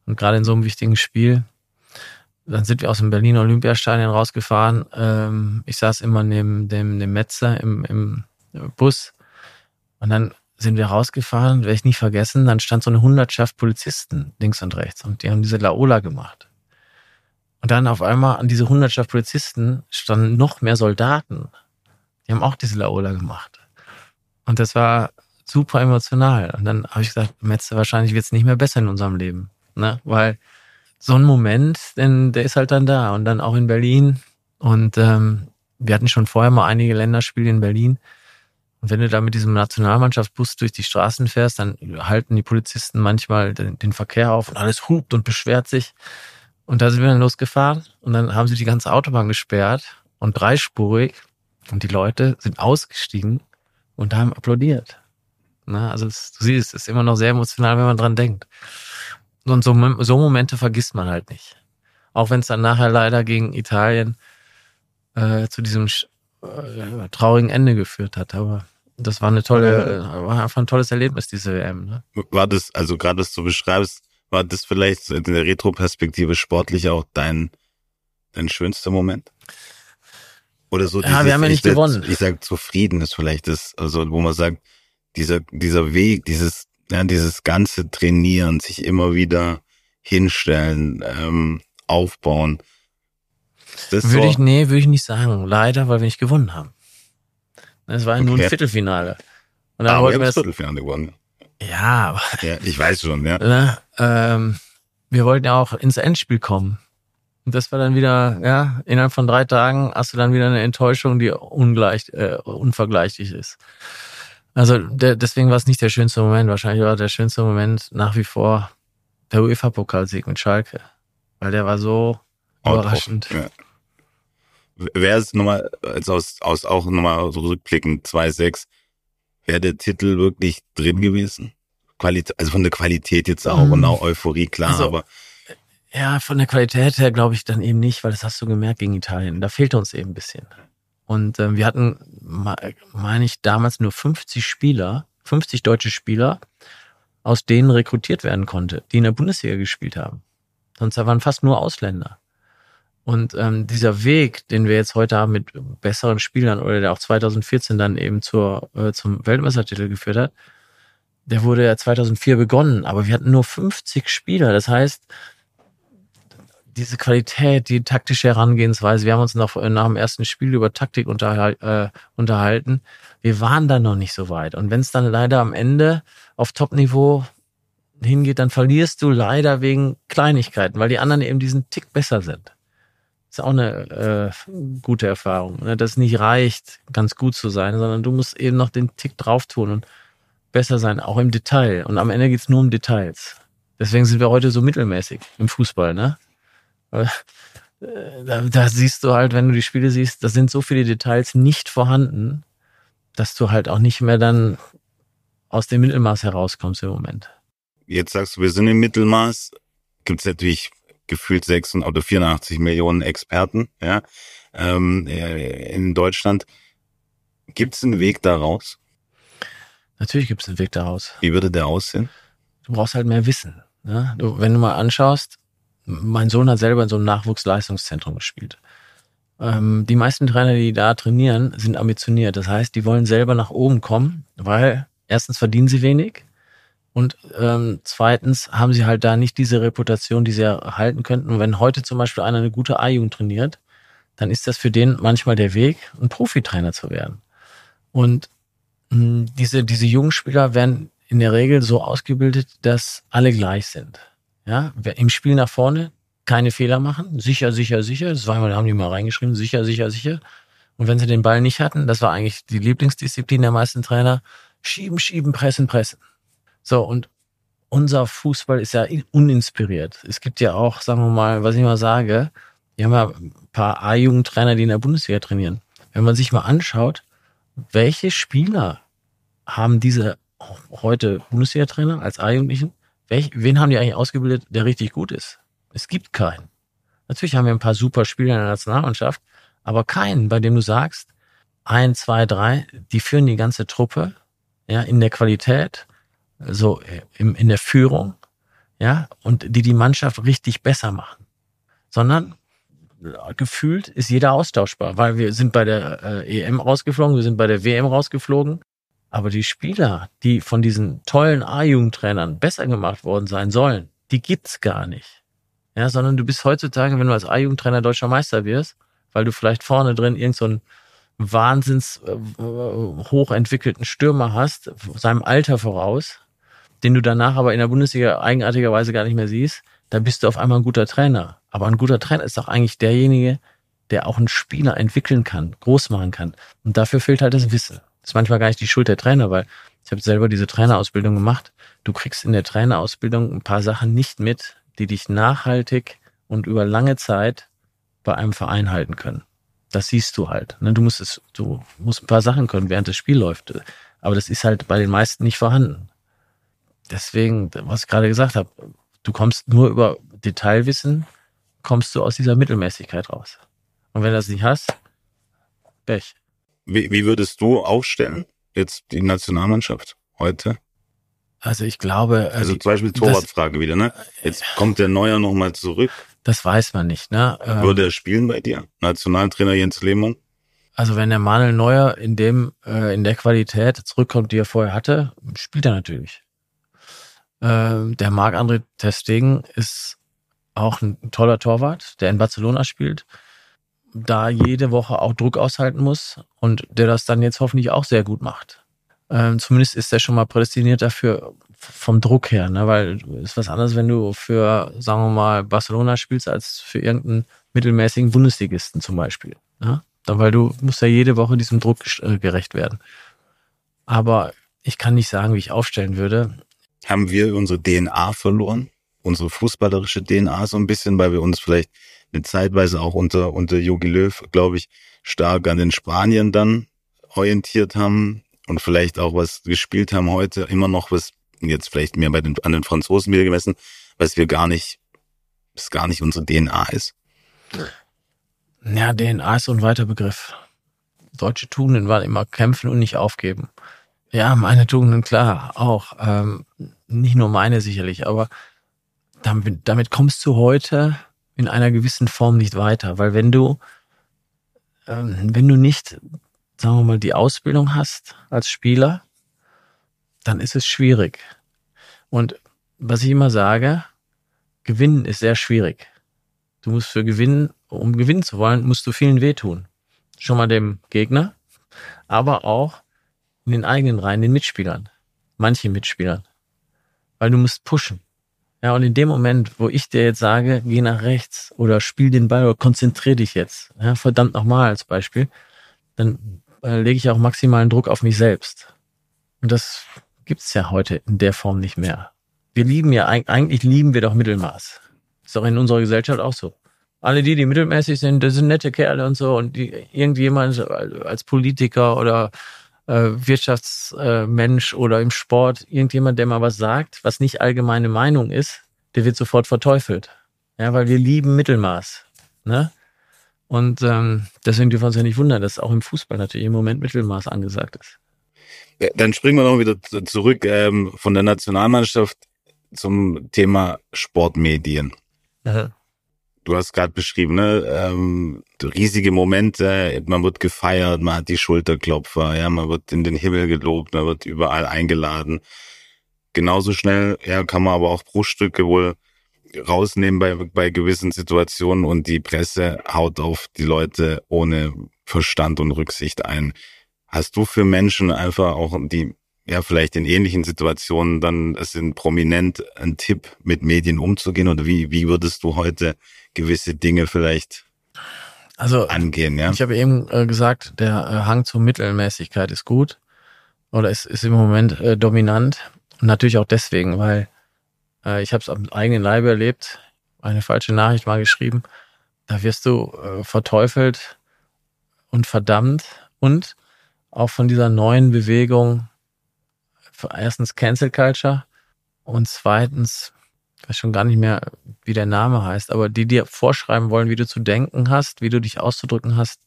und gerade in so einem wichtigen Spiel, dann sind wir aus dem Berliner Olympiastadion rausgefahren. Ähm, ich saß immer neben dem, dem Metzer im, im Bus und dann sind wir rausgefahren, werde ich nicht vergessen, dann stand so eine Hundertschaft Polizisten links und rechts und die haben diese Laola gemacht. Und dann auf einmal an diese Hundertschaft Polizisten standen noch mehr Soldaten. Die haben auch diese Laola gemacht. Und das war super emotional. Und dann habe ich gesagt, Metze, wahrscheinlich wird es nicht mehr besser in unserem Leben. Ne? Weil so ein Moment, denn der ist halt dann da. Und dann auch in Berlin. Und ähm, wir hatten schon vorher mal einige Länderspiele in Berlin. Und wenn du da mit diesem Nationalmannschaftsbus durch die Straßen fährst, dann halten die Polizisten manchmal den, den Verkehr auf und alles hupt und beschwert sich. Und da sind wir dann losgefahren und dann haben sie die ganze Autobahn gesperrt und dreispurig und die Leute sind ausgestiegen und haben applaudiert. Na, also es, du siehst, es ist immer noch sehr emotional, wenn man dran denkt. Und so, so Momente vergisst man halt nicht. Auch wenn es dann nachher leider gegen Italien äh, zu diesem äh, traurigen Ende geführt hat. Aber das war eine tolle, äh, war einfach ein tolles Erlebnis, diese WM. Ne? War das, also gerade, dass du beschreibst, war das vielleicht in der Retroperspektive sportlich auch dein, dein schönster Moment? Oder so dieses, ja, wir haben ja nicht ich, gewonnen. Ich sag zufrieden ist vielleicht das, also wo man sagt, dieser, dieser Weg, dieses, ja, dieses ganze Trainieren, sich immer wieder hinstellen, ähm, aufbauen. Das würde so? ich, nee, würde ich nicht sagen. Leider, weil wir nicht gewonnen haben. Es war okay. nur ein Viertelfinale. Und dann ah, wollten wir das Viertelfinale gewonnen. Ja, aber. Ja, ich weiß schon, ja. Ne, ähm, wir wollten ja auch ins Endspiel kommen. Und das war dann wieder, ja, innerhalb von drei Tagen hast du dann wieder eine Enttäuschung, die ungleich, äh, unvergleichlich ist. Also der, deswegen war es nicht der schönste Moment. Wahrscheinlich war der schönste Moment nach wie vor der UEFA-Pokalsieg mit Schalke. Weil der war so Out überraschend. ja. Wäre es nochmal, also aus, aus auch nochmal so rückblickend 2-6, wäre der Titel wirklich drin gewesen? Qualität, also von der Qualität jetzt auch mhm. und auch Euphorie, klar, also, aber. Ja, von der Qualität her glaube ich dann eben nicht, weil das hast du gemerkt gegen Italien. Da fehlte uns eben ein bisschen. Und äh, wir hatten, meine ich, damals nur 50 Spieler, 50 deutsche Spieler, aus denen rekrutiert werden konnte, die in der Bundesliga gespielt haben. Sonst waren fast nur Ausländer. Und ähm, dieser Weg, den wir jetzt heute haben mit besseren Spielern oder der auch 2014 dann eben zur, äh, zum Weltmeistertitel geführt hat, der wurde ja 2004 begonnen, aber wir hatten nur 50 Spieler. Das heißt, diese Qualität, die taktische Herangehensweise, wir haben uns noch nach dem ersten Spiel über Taktik unterhal äh, unterhalten. Wir waren da noch nicht so weit. Und wenn es dann leider am Ende auf Top-Niveau hingeht, dann verlierst du leider wegen Kleinigkeiten, weil die anderen eben diesen Tick besser sind. Ist auch eine äh, gute Erfahrung, ne? dass es nicht reicht, ganz gut zu sein, sondern du musst eben noch den Tick drauf tun und besser sein, auch im Detail. Und am Ende geht's nur um Details. Deswegen sind wir heute so mittelmäßig im Fußball, ne? Äh, da, da siehst du halt, wenn du die Spiele siehst, da sind so viele Details nicht vorhanden, dass du halt auch nicht mehr dann aus dem Mittelmaß herauskommst im Moment. Jetzt sagst du, wir sind im Mittelmaß. Gibt es natürlich gefühlt 6 oder 84 Millionen Experten ja, ähm, äh, in Deutschland. Gibt es einen Weg daraus? Natürlich gibt es einen Weg daraus. Wie würde der aussehen? Du brauchst halt mehr Wissen. Ne? Du, wenn du mal anschaust, mein Sohn hat selber in so einem Nachwuchsleistungszentrum gespielt. Ähm, die meisten Trainer, die da trainieren, sind ambitioniert. Das heißt, die wollen selber nach oben kommen, weil erstens verdienen sie wenig und ähm, zweitens haben sie halt da nicht diese Reputation, die sie erhalten könnten. Und wenn heute zum Beispiel einer eine gute A-Jugend trainiert, dann ist das für den manchmal der Weg, ein Profitrainer zu werden. Und mh, hm, diese, diese jungen Spieler werden in der Regel so ausgebildet, dass alle gleich sind. Ja, im Spiel nach vorne keine Fehler machen, sicher, sicher, sicher. Das war mal, haben die mal reingeschrieben, sicher, sicher, sicher. Und wenn sie den Ball nicht hatten, das war eigentlich die Lieblingsdisziplin der meisten Trainer, schieben, schieben, pressen, pressen. So, und unser Fußball ist ja uninspiriert. Es gibt ja auch, sagen wir mal, was ich mal sage, wir haben ja ein paar A-Jugendtrainer, die in der Bundesliga trainieren. Wenn man sich mal anschaut, welche Spieler haben diese heute Bundesliga-Trainer als A-Jugendlichen? Wen haben die eigentlich ausgebildet, der richtig gut ist? Es gibt keinen. Natürlich haben wir ein paar super Spieler in der Nationalmannschaft, aber keinen, bei dem du sagst, ein, zwei, drei, die führen die ganze Truppe, ja, in der Qualität, so im, in der Führung, ja, und die die Mannschaft richtig besser machen. Sondern gefühlt ist jeder austauschbar, weil wir sind bei der äh, EM rausgeflogen, wir sind bei der WM rausgeflogen, aber die Spieler, die von diesen tollen A-Jugendtrainern besser gemacht worden sein sollen, die gibt's gar nicht. Ja, sondern du bist heutzutage, wenn du als A-Jugendtrainer deutscher Meister wirst, weil du vielleicht vorne drin irgendeinen so wahnsinns äh, hochentwickelten Stürmer hast, seinem Alter voraus, den du danach aber in der Bundesliga eigenartigerweise gar nicht mehr siehst, dann bist du auf einmal ein guter Trainer. Aber ein guter Trainer ist doch eigentlich derjenige, der auch einen Spieler entwickeln kann, groß machen kann. Und dafür fehlt halt das Wissen. Das ist manchmal gar nicht die Schuld der Trainer, weil ich habe selber diese Trainerausbildung gemacht. Du kriegst in der Trainerausbildung ein paar Sachen nicht mit, die dich nachhaltig und über lange Zeit bei einem Verein halten können. Das siehst du halt. Ne? Du musst es, du musst ein paar Sachen können, während das Spiel läuft. Aber das ist halt bei den meisten nicht vorhanden. Deswegen, was ich gerade gesagt habe, du kommst nur über Detailwissen, kommst du aus dieser Mittelmäßigkeit raus. Und wenn du das nicht hast, Pech. Wie, wie würdest du aufstellen, jetzt die Nationalmannschaft heute? Also ich glaube. Äh, also zum Beispiel Torwartfrage wieder, ne? Jetzt kommt der Neuer nochmal zurück. Das weiß man nicht, ne? Ähm, Würde er spielen bei dir? Nationaltrainer Jens Lehmann? Also wenn der Manuel Neuer in dem, äh, in der Qualität zurückkommt, die er vorher hatte, spielt er natürlich. Äh, der Marc-André Testegen ist auch ein toller Torwart, der in Barcelona spielt, da jede Woche auch Druck aushalten muss und der das dann jetzt hoffentlich auch sehr gut macht. Ähm, zumindest ist er schon mal prädestiniert dafür vom Druck her, ne? weil ist was anderes, wenn du für, sagen wir mal, Barcelona spielst, als für irgendeinen mittelmäßigen Bundesligisten zum Beispiel. Ne? Dann, weil du musst ja jede Woche diesem Druck äh, gerecht werden. Aber ich kann nicht sagen, wie ich aufstellen würde. Haben wir unsere DNA verloren? Unsere fußballerische DNA so ein bisschen, weil wir uns vielleicht eine Zeitweise auch unter, unter Jogi Löw, glaube ich, stark an den Spaniern dann orientiert haben, und vielleicht auch was gespielt haben heute, immer noch was, jetzt vielleicht mehr bei den, an den Franzosen wieder gemessen, was wir gar nicht das gar nicht unsere DNA ist? Ja, DNA ist so ein weiter Begriff. Deutsche Tugenden waren immer kämpfen und nicht aufgeben. Ja, meine Tugenden, klar, auch. Ähm, nicht nur meine sicherlich, aber damit, damit kommst du heute in einer gewissen Form nicht weiter, weil wenn du, ähm, wenn du nicht, sagen wir mal, die Ausbildung hast als Spieler, dann ist es schwierig. Und was ich immer sage, gewinnen ist sehr schwierig. Du musst für gewinnen, um gewinnen zu wollen, musst du vielen wehtun. Schon mal dem Gegner, aber auch in den eigenen Reihen, den Mitspielern. Manche Mitspielern. Weil du musst pushen. Ja, und in dem Moment, wo ich dir jetzt sage, geh nach rechts oder spiel den Ball oder konzentrier dich jetzt, ja, verdammt nochmal als Beispiel, dann äh, lege ich auch maximalen Druck auf mich selbst. Und das gibt's ja heute in der Form nicht mehr. Wir lieben ja, eigentlich lieben wir doch Mittelmaß. Ist doch in unserer Gesellschaft auch so. Alle die, die mittelmäßig sind, das sind nette Kerle und so und die, irgendjemand als Politiker oder Wirtschaftsmensch äh, oder im Sport, irgendjemand, der mal was sagt, was nicht allgemeine Meinung ist, der wird sofort verteufelt. Ja, weil wir lieben Mittelmaß. Ne? Und ähm, deswegen dürfen wir uns ja nicht wundern, dass auch im Fußball natürlich im Moment Mittelmaß angesagt ist. Dann springen wir noch wieder zurück ähm, von der Nationalmannschaft zum Thema Sportmedien. Aha. Du hast gerade beschrieben, ne? Ähm, riesige Momente, man wird gefeiert, man hat die Schulterklopfer, ja, man wird in den Himmel gelobt, man wird überall eingeladen. Genauso schnell, ja, kann man aber auch Bruchstücke wohl rausnehmen bei, bei gewissen Situationen und die Presse haut auf die Leute ohne Verstand und Rücksicht ein. Hast du für Menschen einfach auch die ja vielleicht in ähnlichen Situationen dann es sind prominent ein Tipp mit Medien umzugehen oder wie wie würdest du heute gewisse Dinge vielleicht also, angehen, ja? Ich habe eben äh, gesagt, der äh, Hang zur Mittelmäßigkeit ist gut oder ist, ist im Moment äh, dominant. Und natürlich auch deswegen, weil ich habe es am eigenen Leibe erlebt, eine falsche Nachricht mal geschrieben. Da wirst du verteufelt und verdammt und auch von dieser neuen Bewegung, erstens Cancel Culture und zweitens ich weiß schon gar nicht mehr, wie der Name heißt, aber die dir vorschreiben wollen, wie du zu denken hast, wie du dich auszudrücken hast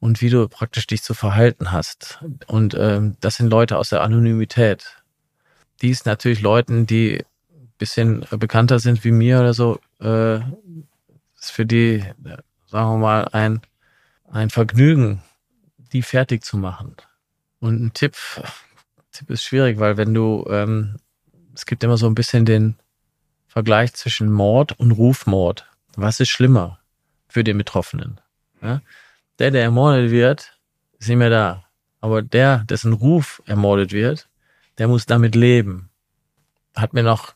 und wie du praktisch dich zu verhalten hast. Und ähm, das sind Leute aus der Anonymität. Die ist natürlich Leuten, die bisschen bekannter sind wie mir oder so, äh, ist für die, sagen wir mal, ein, ein Vergnügen, die fertig zu machen. Und ein Tipp, Tipp ist schwierig, weil wenn du, ähm, es gibt immer so ein bisschen den, Vergleich zwischen Mord und Rufmord. Was ist schlimmer für den Betroffenen? Ja? Der, der ermordet wird, ist nicht mehr da. Aber der, dessen Ruf ermordet wird, der muss damit leben. Hat mir noch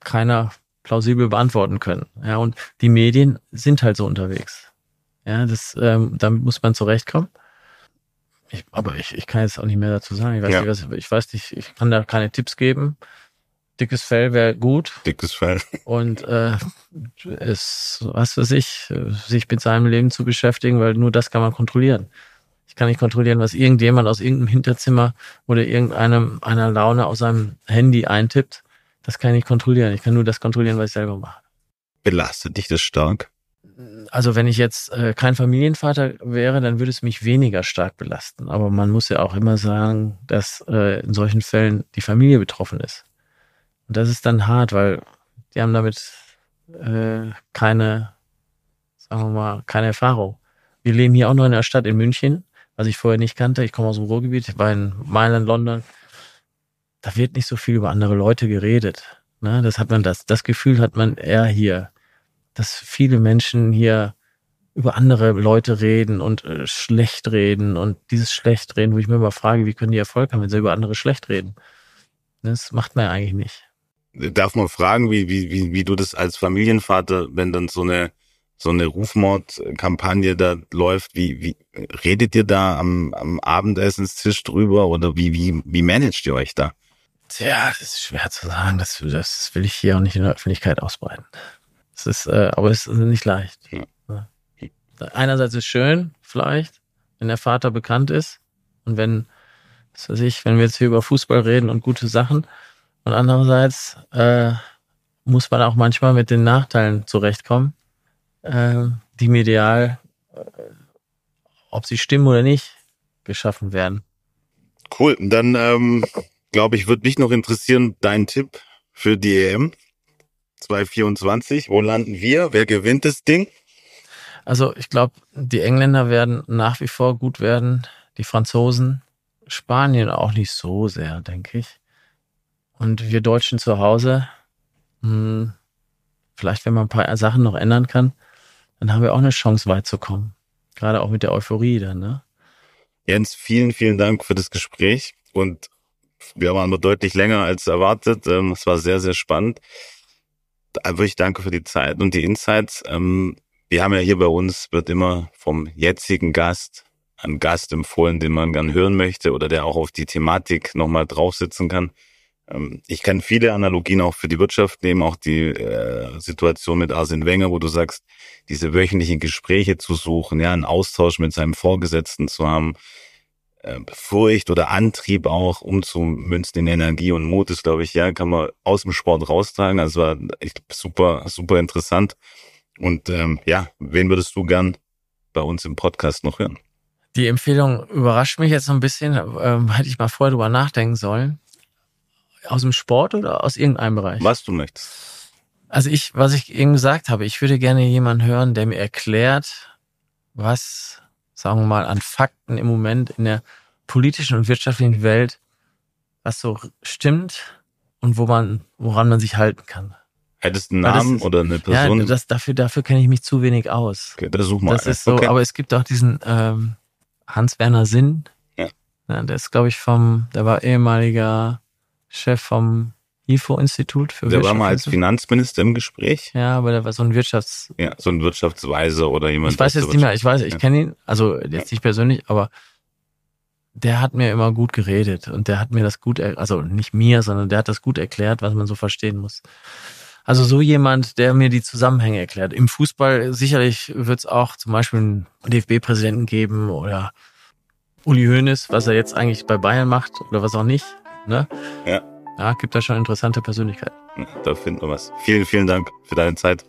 keiner plausibel beantworten können. Ja, und die Medien sind halt so unterwegs. Ja, das, ähm, damit muss man zurechtkommen. Ich, aber ich, ich kann jetzt auch nicht mehr dazu sagen. Ich weiß, ja. nicht, was, ich weiß nicht, ich kann da keine Tipps geben dickes Fell wäre gut. Dickes Fell. Und äh, es, was weiß ich, sich mit seinem Leben zu beschäftigen, weil nur das kann man kontrollieren. Ich kann nicht kontrollieren, was irgendjemand aus irgendeinem Hinterzimmer oder irgendeinem einer Laune aus seinem Handy eintippt. Das kann ich nicht kontrollieren. Ich kann nur das kontrollieren, was ich selber mache. Belastet dich das stark? Also wenn ich jetzt äh, kein Familienvater wäre, dann würde es mich weniger stark belasten. Aber man muss ja auch immer sagen, dass äh, in solchen Fällen die Familie betroffen ist. Und das ist dann hart, weil die haben damit äh, keine, sagen wir mal, keine Erfahrung. Wir leben hier auch noch in einer Stadt in München, was ich vorher nicht kannte. Ich komme aus dem Ruhrgebiet, ich war in Mailand, London. Da wird nicht so viel über andere Leute geredet. Ne? Das hat man das, das Gefühl hat man eher hier, dass viele Menschen hier über andere Leute reden und äh, schlecht reden und dieses schlecht reden, wo ich mir immer frage, wie können die Erfolg haben, wenn sie über andere schlecht reden? Das macht man ja eigentlich nicht. Darf man fragen, wie, wie, wie, wie du das als Familienvater, wenn dann so eine so eine Rufmordkampagne da läuft, wie, wie redet ihr da am, am Abendessenstisch drüber oder wie, wie, wie managt ihr euch da? Tja, das ist schwer zu sagen. Das, das will ich hier auch nicht in der Öffentlichkeit ausbreiten. Das ist, äh, aber es ist nicht leicht. Ja. Einerseits ist es schön, vielleicht, wenn der Vater bekannt ist und wenn, was weiß ich, wenn wir jetzt hier über Fußball reden und gute Sachen, und andererseits äh, muss man auch manchmal mit den Nachteilen zurechtkommen, äh, die medial, äh, ob sie stimmen oder nicht, geschaffen werden. Cool. Dann ähm, glaube ich, würde mich noch interessieren, dein Tipp für die EM 2024. Wo landen wir? Wer gewinnt das Ding? Also ich glaube, die Engländer werden nach wie vor gut werden, die Franzosen, Spanien auch nicht so sehr, denke ich. Und wir Deutschen zu Hause, mh, hm, vielleicht wenn man ein paar Sachen noch ändern kann, dann haben wir auch eine Chance weit zu kommen. Gerade auch mit der Euphorie dann, ne? Jens, vielen, vielen Dank für das Gespräch und wir waren nur deutlich länger als erwartet. Ähm, es war sehr, sehr spannend. Wirklich danke für die Zeit und die Insights. Ähm, wir haben ja hier bei uns, wird immer vom jetzigen Gast ein Gast empfohlen, den man gern hören möchte oder der auch auf die Thematik nochmal draufsitzen kann. Ähm, ich kann viele Analogien auch für die Wirtschaft nehmen, auch die äh, Situation mit Arsene Wenger, wo du sagst, diese wöchentlichen Gespräche zu suchen, ja, einen Austausch mit seinem Vorgesetzten zu haben, äh, Furcht oder Antrieb auch umzumünzen in Energie und Mut ist, glaube ich, ja, kann man aus dem Sport raustragen. Also war echt super, super interessant. Und ähm, ja, wen würdest du gern bei uns im Podcast noch hören? Die Empfehlung überrascht mich jetzt so ein bisschen. Ähm, hätte ich mal vorher drüber nachdenken sollen. Aus dem Sport oder aus irgendeinem Bereich? Was du möchtest. Also ich, was ich eben gesagt habe, ich würde gerne jemanden hören, der mir erklärt, was, sagen wir mal, an Fakten im Moment in der politischen und wirtschaftlichen Welt, was so stimmt und wo man, woran man sich halten kann. Hättest du einen Namen ist, oder eine Person? Ja, das, dafür, dafür kenne ich mich zu wenig aus. Okay, das such mal. Das ist so, okay. aber es gibt auch diesen ähm, Hans-Werner Sinn. Ja. ja. Der ist, glaube ich, vom, der war ehemaliger Chef vom IFO-Institut für Der war mal als Finanzminister im Gespräch. Ja, aber der war so ein Wirtschafts... Ja, so ein Wirtschaftsweise oder jemand. Ich weiß jetzt nicht mehr, ich weiß, ich ja. kenne ihn, also jetzt nicht persönlich, aber der hat mir immer gut geredet und der hat mir das gut, also nicht mir, sondern der hat das gut erklärt, was man so verstehen muss. Also so jemand, der mir die Zusammenhänge erklärt. Im Fußball sicherlich wird es auch zum Beispiel einen DFB-Präsidenten geben oder Uli Hoeneß, was er jetzt eigentlich bei Bayern macht oder was auch nicht. Ne? Ja. Ja, gibt da schon interessante Persönlichkeiten. Da finden wir was. Vielen, vielen Dank für deine Zeit.